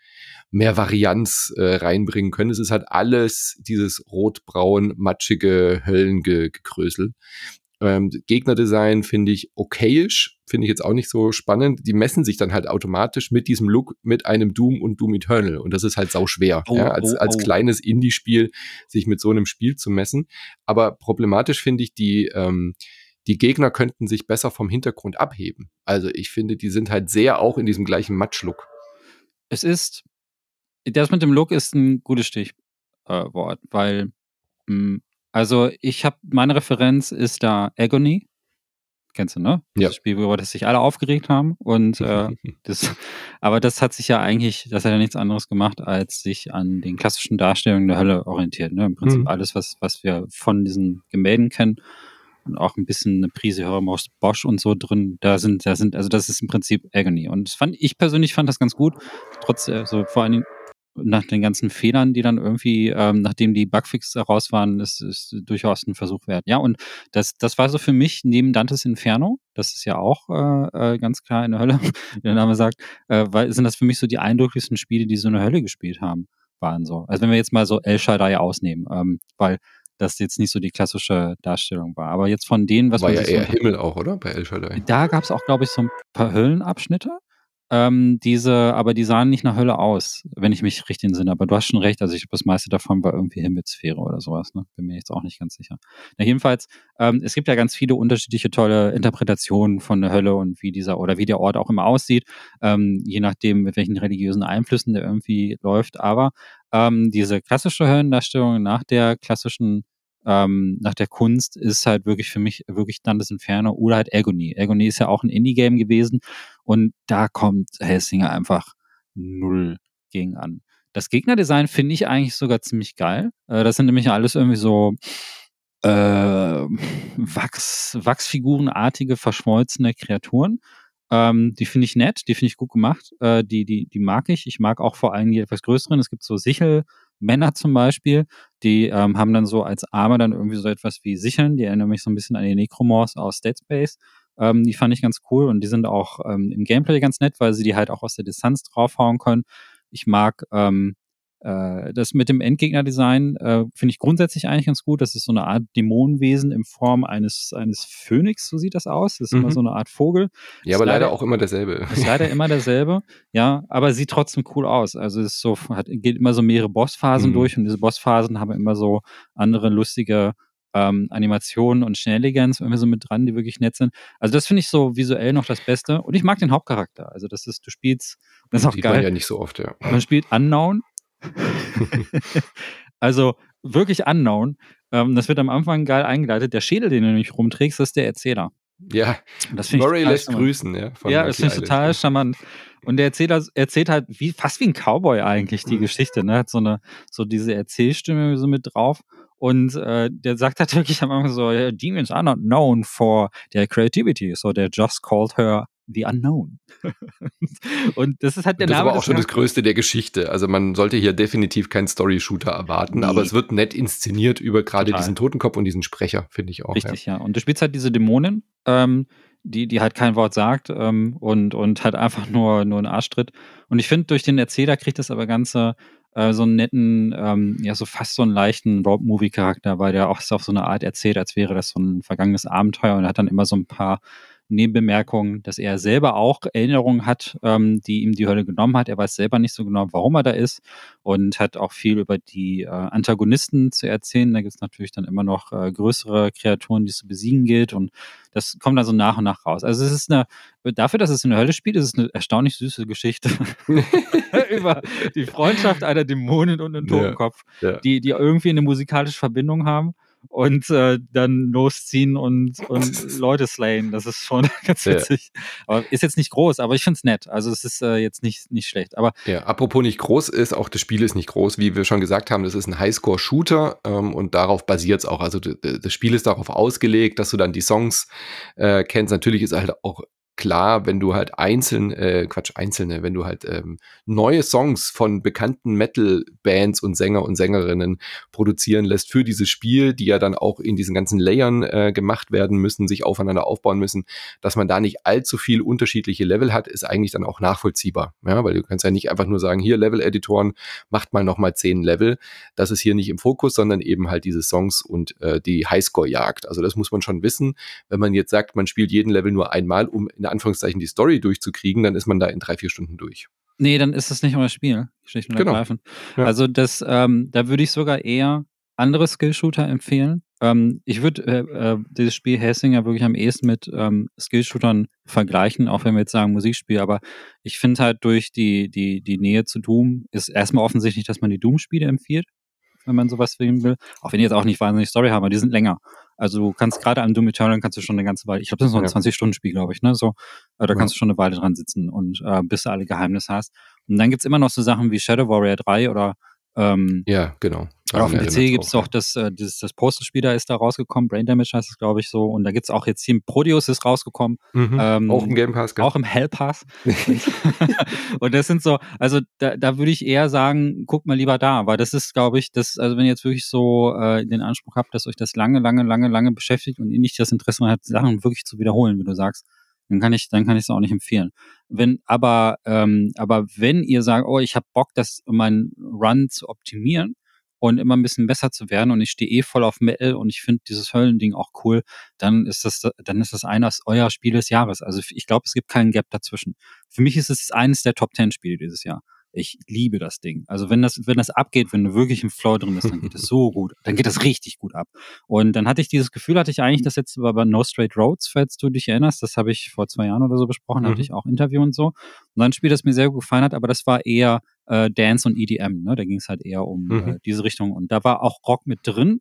mehr Varianz äh, reinbringen können. Es ist halt alles dieses rotbraun, matschige Höllengekrösel. Ähm, Gegnerdesign finde ich okayisch, finde ich jetzt auch nicht so spannend. Die messen sich dann halt automatisch mit diesem Look mit einem Doom und Doom Eternal. Und das ist halt sau schwer, oh, ja, als, oh, als oh. kleines Indie-Spiel sich mit so einem Spiel zu messen. Aber problematisch finde ich die, ähm, die Gegner könnten sich besser vom Hintergrund abheben. Also ich finde, die sind halt sehr auch in diesem gleichen Matschlook. Es ist, das mit dem Look ist ein gutes Stichwort, weil mh, hm, also ich habe, meine Referenz ist da Agony. Kennst du, ne? Ja. Das Spiel, wo das sich alle aufgeregt haben. Und äh, das, aber das hat sich ja eigentlich, das hat ja nichts anderes gemacht, als sich an den klassischen Darstellungen der Hölle orientiert. Ne? Im Prinzip mhm. alles, was, was wir von diesen Gemälden kennen und auch ein bisschen eine Prise Hörermaus Bosch und so drin. Da sind, da sind, also das ist im Prinzip Agony. Und fand, ich persönlich fand das ganz gut. Trotz, also vor allen Dingen nach den ganzen Fehlern, die dann irgendwie, ähm, nachdem die Bugfix raus waren, ist, ist durchaus ein Versuch wert. Ja, und das, das war so für mich neben Dantes Inferno, das ist ja auch äh, äh ganz klar in der Hölle, wie der Name sagt, äh, weil, sind das für mich so die eindrücklichsten Spiele, die so eine Hölle gespielt haben, waren so. Also wenn wir jetzt mal so El Shaddai ausnehmen, ähm, weil das jetzt nicht so die klassische Darstellung war. Aber jetzt von denen, was war man ja eher so Himmel auch, oder? Bei El Shaddai. Da gab es auch, glaube ich, so ein paar Höllenabschnitte. Ähm, diese, aber die sahen nicht nach Hölle aus, wenn ich mich richtig entsinne. Aber du hast schon recht, also ich glaube, das meiste davon war irgendwie Himmelssphäre oder sowas, ne? Bin mir jetzt auch nicht ganz sicher. Na, jedenfalls, ähm, es gibt ja ganz viele unterschiedliche tolle Interpretationen von der Hölle und wie dieser oder wie der Ort auch immer aussieht, ähm, je nachdem, mit welchen religiösen Einflüssen der irgendwie läuft. Aber ähm, diese klassische Höllendarstellung nach der klassischen ähm, nach der Kunst ist halt wirklich für mich wirklich dann das Inferno oder halt Agony. Agony ist ja auch ein Indie-Game gewesen und da kommt Helsinger einfach null gegen an. Das Gegnerdesign finde ich eigentlich sogar ziemlich geil. Äh, das sind nämlich alles irgendwie so äh, Wachs, Wachsfigurenartige, verschmolzene Kreaturen. Ähm, die finde ich nett, die finde ich gut gemacht. Äh, die, die, die mag ich. Ich mag auch vor allem die etwas größeren. Es gibt so Sichel, Männer zum Beispiel, die ähm, haben dann so als Arme dann irgendwie so etwas wie Sicheln, die erinnern mich so ein bisschen an die Necromorphs aus Dead Space. Ähm, die fand ich ganz cool und die sind auch ähm, im Gameplay ganz nett, weil sie die halt auch aus der Distanz draufhauen können. Ich mag ähm, äh, das mit dem Endgegner-Design äh, finde ich grundsätzlich eigentlich ganz gut. Das ist so eine Art Dämonenwesen in Form eines, eines Phönix, so sieht das aus. Das ist mhm. immer so eine Art Vogel. Ja, aber leider, leider, auch immer derselbe. Ist leider immer derselbe, ja, aber sieht trotzdem cool aus. Also es ist so, hat, geht immer so mehrere Bossphasen mhm. durch und diese Bossphasen haben immer so andere lustige ähm, Animationen und Schnelligens irgendwie so mit dran, die wirklich nett sind. Also das finde ich so visuell noch das Beste. Und ich mag den Hauptcharakter. Also das ist, du spielst, das ist auch Sieht geil. Man ja nicht so oft, ja. Man spielt Unknown also wirklich unknown. Ähm, das wird am Anfang geil eingeleitet. Der Schädel, den du nämlich rumträgst, ist der Erzähler. Ja, das Murray lässt charmant. grüßen, ja. ja, das finde ich total charmant. Und der Erzähler erzählt halt wie, fast wie ein Cowboy eigentlich die mhm. Geschichte, ne? Hat so eine, so diese Erzählstimme so mit drauf. Und äh, der sagt halt wirklich am Anfang so, Demons are not known for their creativity, so they just called her The Unknown. und das ist halt der das Name. Das ist aber auch schon das Größte der Geschichte. Also man sollte hier definitiv keinen Story-Shooter erwarten, nee. aber es wird nett inszeniert über gerade diesen Totenkopf und diesen Sprecher, finde ich auch. Richtig, ja. ja. Und du spielst halt diese Dämonin, ähm, die, die halt kein Wort sagt ähm, und, und halt einfach nur, nur einen Arschtritt. Und ich finde, durch den Erzähler kriegt das aber Ganze äh, so einen netten, ähm, ja, so fast so einen leichten Road-Movie-Charakter, weil der auch so auf so eine Art erzählt, als wäre das so ein vergangenes Abenteuer und hat dann immer so ein paar Nebenbemerkung, dass er selber auch Erinnerungen hat, ähm, die ihm die Hölle genommen hat. Er weiß selber nicht so genau, warum er da ist und hat auch viel über die äh, Antagonisten zu erzählen. Da gibt es natürlich dann immer noch äh, größere Kreaturen, die es zu besiegen gilt und das kommt dann so nach und nach raus. Also es ist eine, dafür, dass es in der Hölle spielt, ist es eine erstaunlich süße Geschichte über die Freundschaft einer Dämonin und einem Totenkopf, ja, ja. Die, die irgendwie eine musikalische Verbindung haben und äh, dann losziehen und, und Leute slayen. Das ist schon ganz witzig. Ja. Aber ist jetzt nicht groß, aber ich finde es nett. Also es ist äh, jetzt nicht, nicht schlecht. Aber ja, apropos nicht groß ist, auch das Spiel ist nicht groß. Wie wir schon gesagt haben, das ist ein Highscore-Shooter ähm, und darauf basiert es auch. Also das Spiel ist darauf ausgelegt, dass du dann die Songs äh, kennst. Natürlich ist halt auch klar, wenn du halt einzeln, äh, Quatsch, einzelne, wenn du halt ähm, neue Songs von bekannten Metal-Bands und Sänger und Sängerinnen produzieren lässt für dieses Spiel, die ja dann auch in diesen ganzen Layern äh, gemacht werden müssen, sich aufeinander aufbauen müssen, dass man da nicht allzu viel unterschiedliche Level hat, ist eigentlich dann auch nachvollziehbar. Ja, weil du kannst ja nicht einfach nur sagen, hier Level-Editoren, macht mal nochmal zehn Level. Das ist hier nicht im Fokus, sondern eben halt diese Songs und äh, die Highscore-Jagd. Also das muss man schon wissen. Wenn man jetzt sagt, man spielt jeden Level nur einmal, um in Anführungszeichen die Story durchzukriegen, dann ist man da in drei, vier Stunden durch. Nee, dann ist es nicht euer Spiel, schlicht und genau. ergreifend. Ja. Also das, ähm, da würde ich sogar eher andere Skillshooter empfehlen. Ähm, ich würde äh, äh, dieses Spiel Hessinger wirklich am ehesten mit ähm, Skillshootern vergleichen, auch wenn wir jetzt sagen Musikspiel, aber ich finde halt durch die, die, die Nähe zu Doom ist erstmal offensichtlich, dass man die Doom-Spiele empfiehlt, wenn man sowas filmen will. Auch wenn die jetzt auch nicht wahnsinnig Story haben, aber die sind länger. Also du kannst gerade an Doom Eternal kannst du schon eine ganze Weile, ich glaube, das ist so ein ja. 20-Stunden-Spiel, glaube ich, ne? So, äh, da ja. kannst du schon eine Weile dran sitzen und äh, bis du alle Geheimnisse hast. Und dann gibt's immer noch so Sachen wie Shadow Warrior 3 oder ähm, ja, genau. Oder auf dem PC gibt es auch das, äh, dieses, das Postal-Spiel, da ist da rausgekommen, Brain Damage heißt es, glaube ich, so. Und da gibt es auch jetzt hier Prodeus ist rausgekommen. Mhm. Ähm, auch im Game Pass, gell? Auch im Hell Pass. und das sind so, also da, da würde ich eher sagen, guckt mal lieber da, weil das ist, glaube ich, das, also wenn ihr jetzt wirklich so äh, den Anspruch habt, dass euch das lange, lange, lange, lange beschäftigt und ihr nicht das Interesse hat, Sachen wirklich zu wiederholen, wie du sagst, dann kann ich, dann kann ich es auch nicht empfehlen. Wenn, aber, ähm, aber wenn ihr sagt, oh, ich habe Bock, das meinen Run zu optimieren und immer ein bisschen besser zu werden und ich stehe eh voll auf Metal und ich finde dieses Höllending auch cool, dann ist das, dann ist das eines eurer Spiele des Jahres. Also ich glaube, es gibt keinen Gap dazwischen. Für mich ist es eines der Top Ten Spiele dieses Jahr. Ich liebe das Ding. Also wenn das, wenn das abgeht, wenn du wirklich im Flow drin bist, dann geht es so gut. Dann geht das richtig gut ab. Und dann hatte ich dieses Gefühl, hatte ich eigentlich das jetzt bei No Straight Roads, falls du dich erinnerst. Das habe ich vor zwei Jahren oder so besprochen, mhm. hatte ich auch Interview und so. Und dann ein Spiel, das mir sehr gut gefallen hat, aber das war eher äh, Dance und EDM. Ne? Da ging es halt eher um mhm. äh, diese Richtung. Und da war auch Rock mit drin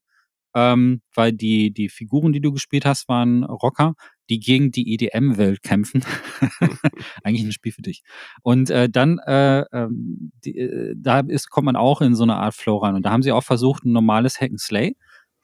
ähm, weil die, die Figuren, die du gespielt hast, waren Rocker, die gegen die EDM-Welt kämpfen. Eigentlich ein Spiel für dich. Und äh, dann, äh, ähm, die, äh, da ist, kommt man auch in so eine Art Flow rein. Und da haben sie auch versucht, ein normales Hack and Slay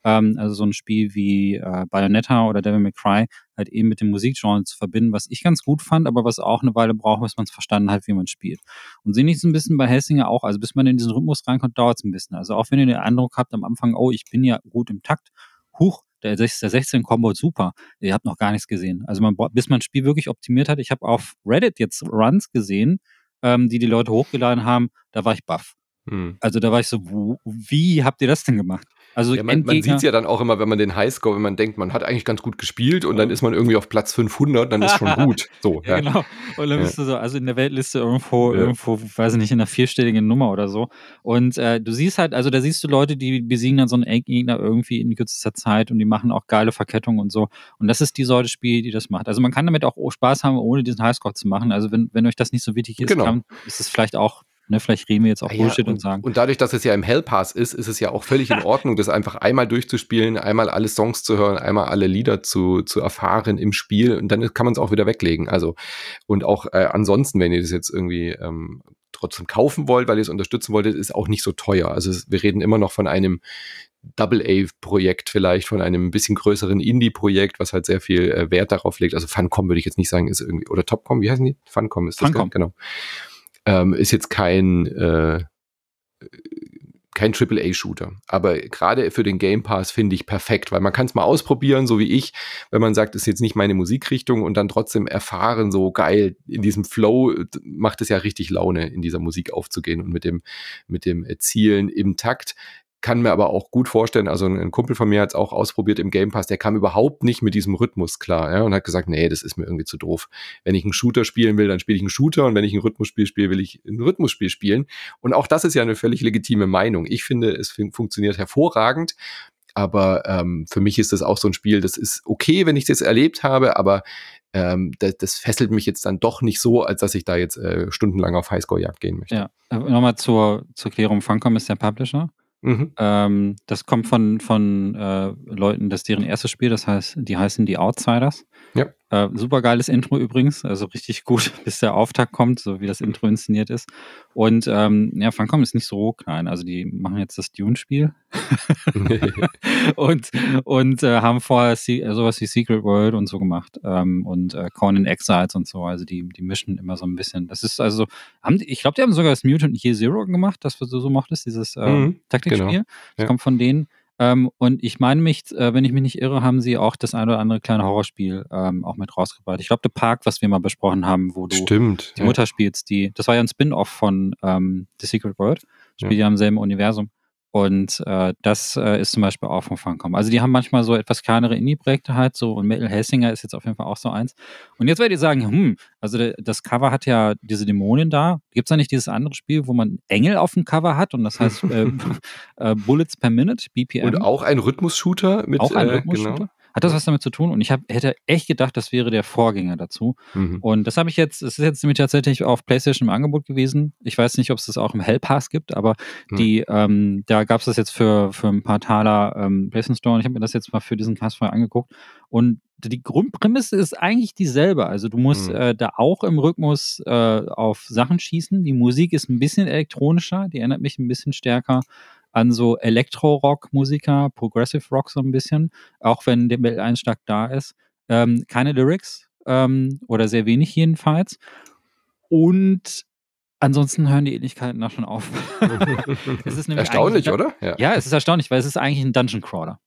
ähm, also so ein Spiel wie äh, Bayonetta oder Devil May Cry halt eben mit dem Musikgenre zu verbinden, was ich ganz gut fand, aber was auch eine Weile braucht, bis man es verstanden hat, wie man spielt. Und sehe ich es ein bisschen bei Helsinger auch, also bis man in diesen Rhythmus reinkommt, dauert es ein bisschen. Also auch wenn ihr den Eindruck habt am Anfang, oh, ich bin ja gut im Takt, huch, der, der 16 Combo super. Ihr habt noch gar nichts gesehen. Also man, bis man das Spiel wirklich optimiert hat, ich habe auf Reddit jetzt Runs gesehen, ähm, die die Leute hochgeladen haben, da war ich baff. Hm. Also da war ich so, wo, wie habt ihr das denn gemacht? Also ja, man, man sieht es ja dann auch immer, wenn man den Highscore, wenn man denkt, man hat eigentlich ganz gut gespielt und dann ist man irgendwie auf Platz 500, dann ist schon gut. So, ja, ja. genau. Und dann bist du so, also in der Weltliste irgendwo, irgendwo, weiß ich nicht, in einer vierstelligen Nummer oder so. Und äh, du siehst halt, also da siehst du Leute, die besiegen dann so einen Endgegner irgendwie in kürzester Zeit und die machen auch geile Verkettungen und so. Und das ist die Sorte Spiel, die das macht. Also man kann damit auch Spaß haben, ohne diesen Highscore zu machen. Also wenn, wenn euch das nicht so wichtig ist, genau. kann, ist es vielleicht auch Ne, vielleicht reden wir jetzt auch ja, Bullshit und, und, sagen. Und dadurch, dass es ja im Hellpass ist, ist es ja auch völlig in Ordnung, das einfach einmal durchzuspielen, einmal alle Songs zu hören, einmal alle Lieder zu, zu erfahren im Spiel und dann kann man es auch wieder weglegen. Also, und auch äh, ansonsten, wenn ihr das jetzt irgendwie ähm, trotzdem kaufen wollt, weil ihr es unterstützen wolltet, ist auch nicht so teuer. Also wir reden immer noch von einem Double-A-Projekt vielleicht, von einem bisschen größeren Indie-Projekt, was halt sehr viel äh, Wert darauf legt. Also Funcom würde ich jetzt nicht sagen, ist irgendwie, oder Topcom, wie heißen die? Funcom ist das, Funcom. genau ähm, ist jetzt kein äh, kein AAA-Shooter. Aber gerade für den Game Pass finde ich perfekt, weil man kann es mal ausprobieren, so wie ich, wenn man sagt, ist jetzt nicht meine Musikrichtung und dann trotzdem erfahren, so geil, in diesem Flow macht es ja richtig Laune, in dieser Musik aufzugehen und mit dem, mit dem Zielen im Takt kann mir aber auch gut vorstellen, also ein Kumpel von mir hat es auch ausprobiert im Game Pass, der kam überhaupt nicht mit diesem Rhythmus klar ja, und hat gesagt, nee, das ist mir irgendwie zu doof. Wenn ich einen Shooter spielen will, dann spiele ich einen Shooter und wenn ich ein Rhythmusspiel spiele, will ich ein Rhythmusspiel spielen. Und auch das ist ja eine völlig legitime Meinung. Ich finde, es fun funktioniert hervorragend, aber ähm, für mich ist das auch so ein Spiel, das ist okay, wenn ich jetzt erlebt habe, aber ähm, das, das, fesselt mich jetzt dann doch nicht so, als dass ich da jetzt äh, stundenlang auf Highscore-Jagd gehen möchte. Ja, äh, nochmal zur, zur Klärung, Funcom ist der Publisher. Mhm. Ähm, das kommt von, von äh, Leuten, das ist deren erstes Spiel, das heißt, die heißen die Outsiders. Ja. Äh, super geiles Intro übrigens, also richtig gut, bis der Auftakt kommt, so wie das Intro inszeniert ist. Und ähm, ja, Funcom ist nicht so klein, also die machen jetzt das Dune-Spiel und, und äh, haben vorher äh, sowas wie Secret World und so gemacht ähm, und äh, Conan Exiles und so, also die, die mischen immer so ein bisschen. Das ist also, haben, ich glaube, die haben sogar das Mutant Year Zero gemacht, das du so mochtest, dieses äh, mhm, Taktikspiel. Genau. Das ja. kommt von denen. Ähm, und ich meine mich, äh, wenn ich mich nicht irre, haben sie auch das ein oder andere kleine Horrorspiel ähm, auch mit rausgebracht. Ich glaube, The Park, was wir mal besprochen haben, wo du Stimmt, die ja. Mutter spielst, die, das war ja ein Spin-off von ähm, The Secret World, spielt ja. ja im selben Universum. Und äh, das äh, ist zum Beispiel auch von Funcom. Also die haben manchmal so etwas kleinere Indie-Projekte halt so und Metal Hellsinger ist jetzt auf jeden Fall auch so eins. Und jetzt werdet ihr sagen, hm, also das Cover hat ja diese Dämonin da. Gibt es da nicht dieses andere Spiel, wo man Engel auf dem Cover hat und das heißt äh, äh, Bullets per Minute, BPM? Und auch ein Rhythmus-Shooter mit auch ein äh, Rhythmus-Shooter? Genau. Hat das was damit zu tun? Und ich hab, hätte echt gedacht, das wäre der Vorgänger dazu. Mhm. Und das habe ich jetzt, es ist jetzt nämlich tatsächlich auf PlayStation im Angebot gewesen. Ich weiß nicht, ob es das auch im Hellpass gibt, aber mhm. die, ähm, da gab es das jetzt für, für ein paar Taler ähm, PlayStation Store und ich habe mir das jetzt mal für diesen Castfire angeguckt. Und die Grundprämisse ist eigentlich dieselbe. Also du musst mhm. äh, da auch im Rhythmus äh, auf Sachen schießen. Die Musik ist ein bisschen elektronischer, die erinnert mich ein bisschen stärker an so Elektro-Rock-Musiker, Progressive Rock so ein bisschen, auch wenn der Einschlag da ist. Ähm, keine Lyrics ähm, oder sehr wenig jedenfalls. Und ansonsten hören die Ähnlichkeiten da schon auf. erstaunlich, oder? Ja. ja. es ist erstaunlich, weil es ist eigentlich ein Dungeon Crawler.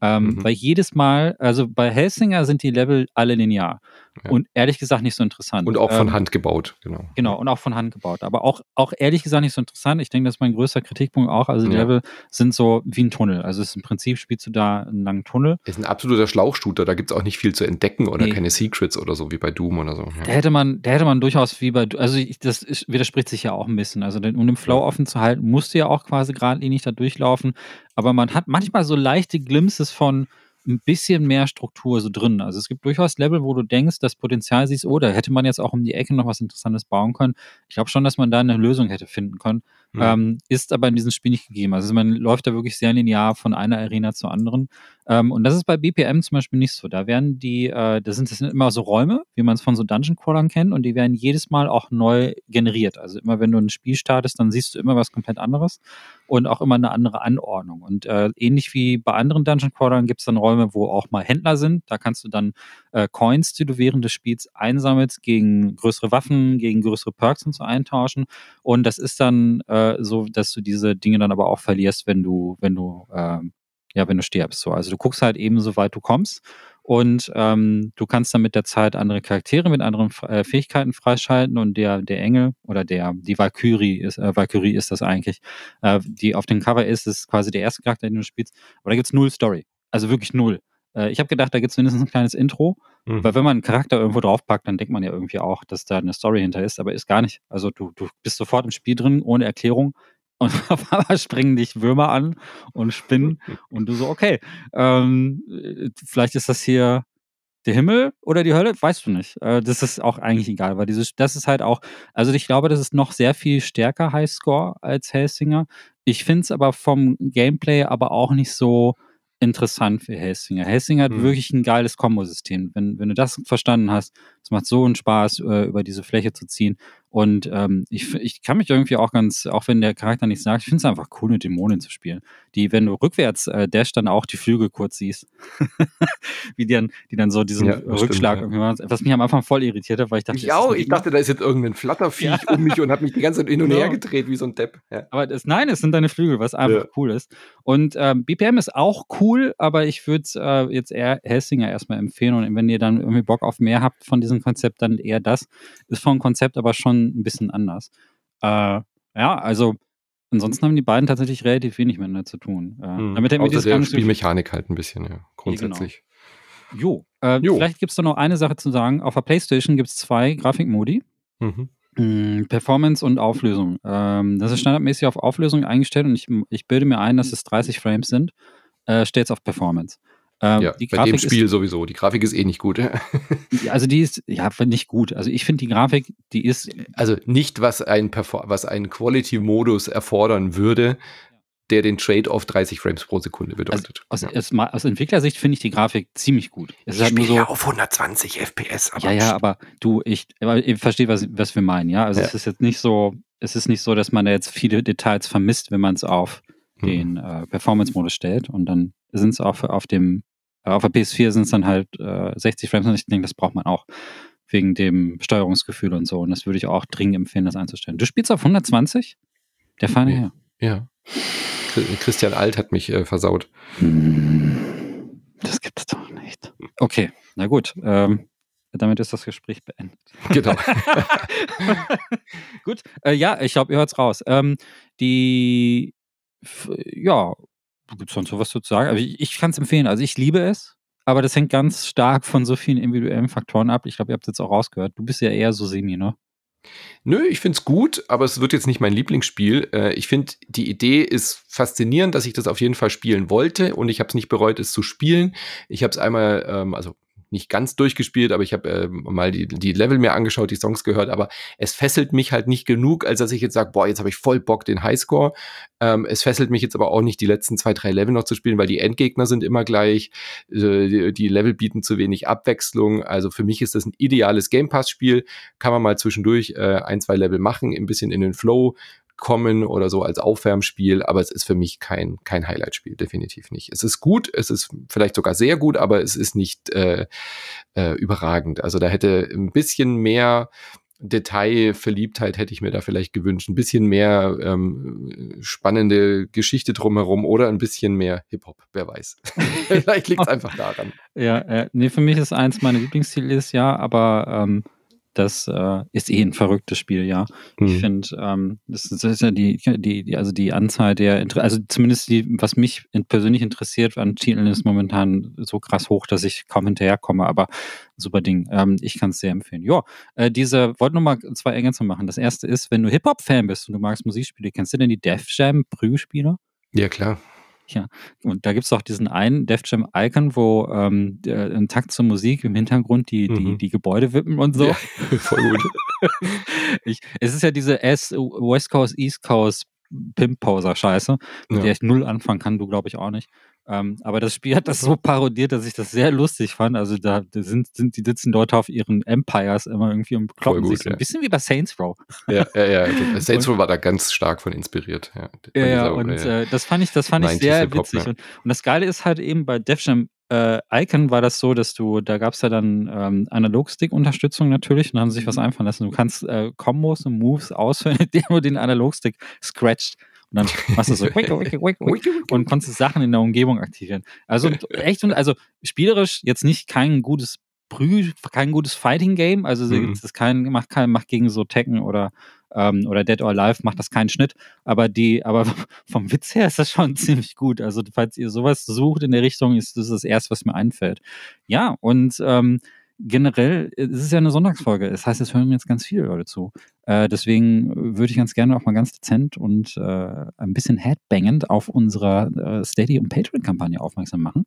Ähm, mhm. Weil jedes Mal, also bei Helsinger sind die Level alle linear. Ja. Und ehrlich gesagt nicht so interessant. Und auch von ähm, Hand gebaut, genau. Genau, und auch von Hand gebaut. Aber auch, auch ehrlich gesagt nicht so interessant. Ich denke, das ist mein größter Kritikpunkt auch. Also die ja. Level sind so wie ein Tunnel. Also im Prinzip spielst du da einen langen Tunnel. Ist ein absoluter Schlauchshooter. Da gibt es auch nicht viel zu entdecken oder nee. keine Secrets oder so wie bei Doom oder so. Ja. Da hätte man, da hätte man durchaus wie bei, also ich, das ist, widerspricht sich ja auch ein bisschen. Also um den Flow offen zu halten, musst du ja auch quasi geradlinig da durchlaufen. Aber man hat manchmal so leichte Glimpses von, ein bisschen mehr Struktur so drin. Also es gibt durchaus Level, wo du denkst, das Potenzial siehst, oh, da hätte man jetzt auch um die Ecke noch was Interessantes bauen können. Ich glaube schon, dass man da eine Lösung hätte finden können. Mhm. Ähm, ist aber in diesem Spiel nicht gegeben. Also man läuft da wirklich sehr linear von einer Arena zur anderen. Ähm, und das ist bei BPM zum Beispiel nicht so. Da werden die, äh, das, sind, das sind immer so Räume, wie man es von so Dungeon Crawlern kennt, und die werden jedes Mal auch neu generiert. Also immer wenn du ein Spiel startest, dann siehst du immer was komplett anderes und auch immer eine andere Anordnung. Und äh, ähnlich wie bei anderen Dungeon Crawlern gibt es dann Räume, wo auch mal Händler sind. Da kannst du dann äh, Coins, die du während des Spiels einsammelst, gegen größere Waffen, gegen größere Perks und so eintauschen. Und das ist dann äh, so, dass du diese Dinge dann aber auch verlierst, wenn du, wenn du, äh, ja, wenn du stirbst. So. Also du guckst halt eben, so weit du kommst und ähm, du kannst dann mit der Zeit andere Charaktere mit anderen äh, Fähigkeiten freischalten und der, der Engel oder der, die Valkyrie ist, äh, Valkyrie ist das eigentlich, äh, die auf dem Cover ist, ist quasi der erste Charakter, den du spielst, aber da gibt's null Story. Also wirklich null. Äh, ich habe gedacht, da gibt's mindestens ein kleines Intro, mhm. weil wenn man einen Charakter irgendwo draufpackt, dann denkt man ja irgendwie auch, dass da eine Story hinter ist, aber ist gar nicht. Also du, du bist sofort im Spiel drin, ohne Erklärung und auf einmal springen dich Würmer an und spinnen und du so, okay, ähm, vielleicht ist das hier der Himmel oder die Hölle, weißt du nicht. Äh, das ist auch eigentlich egal, weil dieses, das ist halt auch, also ich glaube, das ist noch sehr viel stärker Highscore als Hellsinger. Ich finde es aber vom Gameplay aber auch nicht so, interessant für Hellsinger. Hellsinger hat mhm. wirklich ein geiles Kombosystem. Wenn, wenn du das verstanden hast, es macht so einen Spaß, äh, über diese Fläche zu ziehen. Und ähm, ich, ich kann mich irgendwie auch ganz, auch wenn der Charakter nichts sagt, ich finde es einfach cool, eine Dämonin zu spielen. Die, wenn du rückwärts äh, dash, dann auch die Flügel kurz siehst. Wie die dann, die dann so diesen ja, Rückschlag stimmt, irgendwie machen. Was mich am Anfang voll irritiert hat, weil ich dachte, ich auch. Ich dachte, da ist jetzt irgendein Flatterviech ja. um mich und hat mich die ganze Zeit hin und genau. her gedreht wie so ein Depp. Ja. Aber das, nein, es sind deine Flügel, was einfach cool ist. Und ähm, BPM ist auch cool, aber ich würde äh, jetzt eher Hessinger erstmal empfehlen. Und wenn ihr dann irgendwie Bock auf mehr habt von diesem Konzept, dann eher das. Ist vom Konzept aber schon ein bisschen anders. Äh, ja, also ansonsten haben die beiden tatsächlich relativ wenig miteinander zu tun. Äh, hm. damit Außer der Spielmechanik halt ein bisschen, ja, grundsätzlich. Genau. Jo. Äh, jo. Vielleicht gibt es da noch eine Sache zu sagen. Auf der Playstation gibt es zwei Grafikmodi. Mhm. Hm, Performance und Auflösung. Ähm, das ist standardmäßig auf Auflösung eingestellt und ich, ich bilde mir ein, dass es 30 Frames sind. Äh, Steht es auf Performance. Ähm, ja, die bei Grafik dem Spiel ist, sowieso. Die Grafik ist eh nicht gut. also die ist, ja, nicht gut. Also ich finde die Grafik, die ist. Also nicht, was ein, was ein Quality-Modus erfordern würde, der den Trade-off 30 Frames pro Sekunde bedeutet. Also aus, ja. aus, Entwicklersicht finde ich die Grafik ziemlich gut. Es ist halt nur so, ja auf 120 FPS. Aber ja, ja, aber du, ich, ich verstehe, was, was wir meinen, ja. Also ja. es ist jetzt nicht so, es ist nicht so, dass man da jetzt viele Details vermisst, wenn man es auf hm. den äh, Performance-Modus stellt und dann sind es auch auf dem, äh, auf der PS4 sind es dann halt äh, 60 Frames und ich denke, das braucht man auch wegen dem Steuerungsgefühl und so. Und das würde ich auch dringend empfehlen, das einzustellen. Du spielst auf 120? Der feine Herr. Ja. Christian Alt hat mich äh, versaut. Das gibt es doch nicht. Okay, na gut. Ähm, damit ist das Gespräch beendet. Genau. gut, äh, ja, ich glaube, ihr hört es raus. Ähm, die, ja, Gibt es sonst noch was zu sagen? Also ich, ich kann es empfehlen. Also ich liebe es, aber das hängt ganz stark von so vielen individuellen Faktoren ab. Ich glaube, ihr habt es jetzt auch rausgehört. Du bist ja eher so semi, ne? Nö, ich finde es gut, aber es wird jetzt nicht mein Lieblingsspiel. Äh, ich finde, die Idee ist faszinierend, dass ich das auf jeden Fall spielen wollte und ich habe es nicht bereut, es zu spielen. Ich habe es einmal, ähm, also nicht ganz durchgespielt, aber ich habe äh, mal die, die Level mir angeschaut, die Songs gehört, aber es fesselt mich halt nicht genug, als dass ich jetzt sage, boah, jetzt habe ich voll Bock den Highscore. Ähm, es fesselt mich jetzt aber auch nicht, die letzten zwei, drei Level noch zu spielen, weil die Endgegner sind immer gleich, äh, die, die, Level bieten zu wenig Abwechslung. Also für mich ist das ein ideales Game Pass-Spiel. Kann man mal zwischendurch äh, ein, zwei Level machen, ein bisschen in den Flow kommen oder so als Aufwärmspiel, aber es ist für mich kein, kein Highlight-Spiel, definitiv nicht. Es ist gut, es ist vielleicht sogar sehr gut, aber es ist nicht äh, äh, überragend. Also da hätte ein bisschen mehr Detailverliebtheit hätte ich mir da vielleicht gewünscht. Ein bisschen mehr ähm, spannende Geschichte drumherum oder ein bisschen mehr Hip-Hop, wer weiß. vielleicht liegt es einfach daran. Ja, äh, nee, für mich ist eins meiner Lieblingsziele dieses Jahr, aber ähm, das äh, ist eh ein verrücktes Spiel, ja. Mhm. Ich finde, ähm, das, das, ist ja die, die, die, also die Anzahl der, also zumindest die, was mich persönlich interessiert an Titeln ist momentan so krass hoch, dass ich kaum hinterherkomme, aber super Ding. Ähm, ich kann es sehr empfehlen. Ja, äh, diese, wollte nochmal zwei Ergänzungen machen. Das erste ist, wenn du Hip-Hop-Fan bist und du magst Musikspiele, kennst du denn die Def Jam Prügelspieler? Ja, klar. Ja, und da gibt es auch diesen einen Def Jam Icon, wo ähm, der, ein Takt zur Musik im Hintergrund die, mhm. die, die Gebäude wippen und so. Ja, voll gut. ich, es ist ja diese S West Coast, East Coast Pimp-Poser-Scheiße, mit ja. der ich null anfangen kann, du glaube ich auch nicht. Ähm, aber das Spiel hat das so parodiert, dass ich das sehr lustig fand. Also da, sind, sind die sitzen Leute auf ihren Empires immer irgendwie und kloppen gut, sich so ein bisschen wie bei Saints Row. Ja, ja, ja. Saints Row war da ganz stark von inspiriert. Ja, ja, ja und äh, das fand ich, das fand ich sehr witzig. Ja. Und, und, das Geile ist halt eben bei Def Jam äh, Icon war das so, dass du, da gab es ja dann ähm, Analogstick-Unterstützung natürlich und haben sich was mhm. einfallen lassen. Du kannst äh, Kombos und Moves ausführen, indem du den Analogstick scratcht. Und dann machst du so und konntest Sachen in der Umgebung aktivieren. Also echt und also spielerisch jetzt nicht kein gutes Brü, kein gutes Fighting-Game. Also mhm. es ist kein, macht kein, macht gegen so Tekken oder ähm, oder Dead or Alive macht das keinen Schnitt. Aber die, aber vom Witz her ist das schon ziemlich gut. Also falls ihr sowas sucht in der Richtung, ist das das erste, was mir einfällt. Ja, und ähm, generell, es ist ja eine Sonntagsfolge. Das heißt, es hören jetzt ganz viele Leute zu. Äh, deswegen würde ich ganz gerne auch mal ganz dezent und äh, ein bisschen headbangend auf unserer äh, Steady- und Patreon-Kampagne aufmerksam machen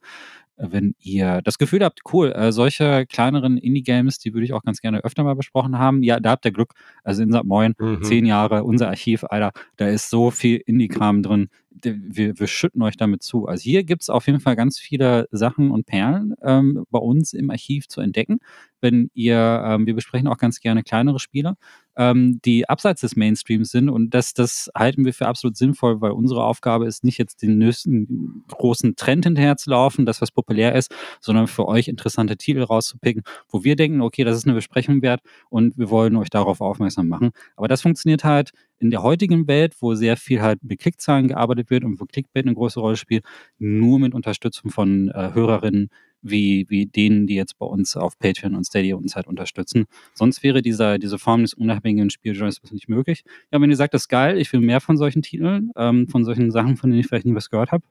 wenn ihr das Gefühl habt, cool, äh, solche kleineren Indie-Games, die würde ich auch ganz gerne öfter mal besprochen haben. Ja, da habt ihr Glück. Also in St. Moin, mhm. zehn Jahre, unser Archiv, Alter, da ist so viel Indie-Kram drin. Wir, wir schütten euch damit zu. Also hier gibt es auf jeden Fall ganz viele Sachen und Perlen ähm, bei uns im Archiv zu entdecken. Wenn ihr, ähm, wir besprechen auch ganz gerne kleinere Spiele ähm, die abseits des Mainstreams sind. Und das, das halten wir für absolut sinnvoll, weil unsere Aufgabe ist nicht jetzt den nächsten großen Trend hinterherzulaufen, das, was populär ist, sondern für euch interessante Titel rauszupicken, wo wir denken, okay, das ist eine Besprechung wert und wir wollen euch darauf aufmerksam machen. Aber das funktioniert halt in der heutigen Welt, wo sehr viel halt mit Klickzahlen gearbeitet wird und wo Clickbait eine große Rolle spielt, nur mit Unterstützung von äh, Hörerinnen, wie, wie denen, die jetzt bei uns auf Patreon und Stadia uns halt unterstützen. Sonst wäre dieser, diese Form des unabhängigen Spieljournalismus nicht möglich. Ja, wenn ihr sagt, das ist geil, ich will mehr von solchen Titeln, ähm, von solchen Sachen, von denen ich vielleicht nie was gehört habe,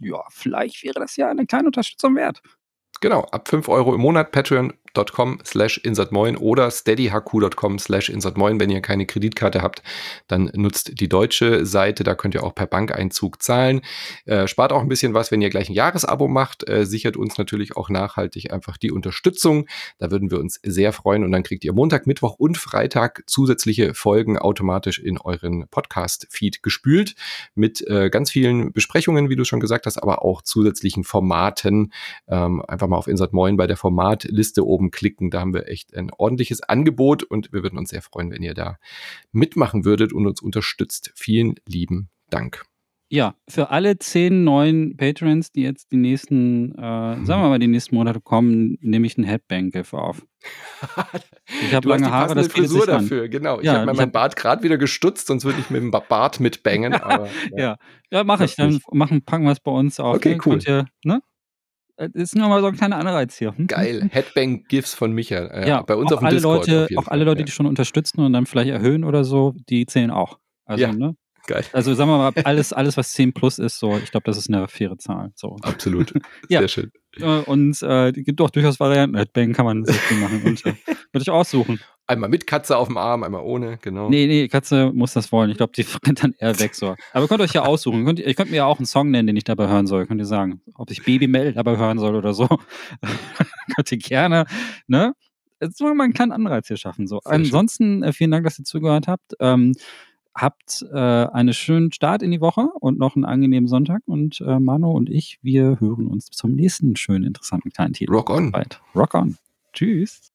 ja, vielleicht wäre das ja eine kleine Unterstützung wert. Genau, ab 5 Euro im Monat, Patreon patreon.com slash insertmoin oder steadyhq.com slash insertmoin. Wenn ihr keine Kreditkarte habt, dann nutzt die deutsche Seite. Da könnt ihr auch per Bankeinzug zahlen. Äh, spart auch ein bisschen was, wenn ihr gleich ein Jahresabo macht. Äh, sichert uns natürlich auch nachhaltig einfach die Unterstützung. Da würden wir uns sehr freuen. Und dann kriegt ihr Montag, Mittwoch und Freitag zusätzliche Folgen automatisch in euren Podcast-Feed gespült mit äh, ganz vielen Besprechungen, wie du schon gesagt hast, aber auch zusätzlichen Formaten. Ähm, einfach mal auf Insert Moin bei der Formatliste oben oben klicken. Da haben wir echt ein ordentliches Angebot und wir würden uns sehr freuen, wenn ihr da mitmachen würdet und uns unterstützt. Vielen lieben Dank. Ja, für alle zehn neuen Patrons, die jetzt die nächsten, äh, sagen wir mal, die nächsten Monate kommen, nehme ich einen Headbang-GIF auf. ich habe lange Haare, das Frisur dafür, genau. Ich ja, habe meinen Bart gerade wieder gestutzt, sonst würde ich mit dem Bart mitbangen. Aber, ja, ja, ja mache ich. Dann machen, packen wir es bei uns auf. Okay, cool. Ihr, ne? Das ist nur mal so ein kleiner Anreiz hier. Hm? Geil. Headbang-GIFs von Michael. Äh, ja, bei uns auf dem alle Discord. Leute, auch alle Leute, die schon unterstützen und dann vielleicht erhöhen oder so, die zählen auch. Also, ja. ne? Geil. Also sagen wir mal, alles, alles, was 10 plus ist, so, ich glaube, das ist eine faire Zahl. So. Absolut. Sehr ja. schön. Und äh, gibt auch durchaus Varianten. Headbang kann man sehr viel machen. Und, äh, würde ich aussuchen. Einmal mit Katze auf dem Arm, einmal ohne, genau. Nee, nee, Katze muss das wollen. Ich glaube, die rennt dann eher weg so. Aber ihr könnt euch ja aussuchen. Könnt, ihr könnt mir ja auch einen Song nennen, den ich dabei hören soll. Könnt ihr sagen, ob ich Baby Mel dabei hören soll oder so. könnt ihr gerne, ne? Jetzt wollen wir mal einen kleinen Anreiz hier schaffen. So. Ansonsten, äh, vielen Dank, dass ihr zugehört habt. Ähm, habt äh, einen schönen Start in die Woche und noch einen angenehmen Sonntag. Und äh, Manu und ich, wir hören uns zum nächsten schönen, interessanten kleinen Titel. Rock on. Bald. Rock on. Tschüss.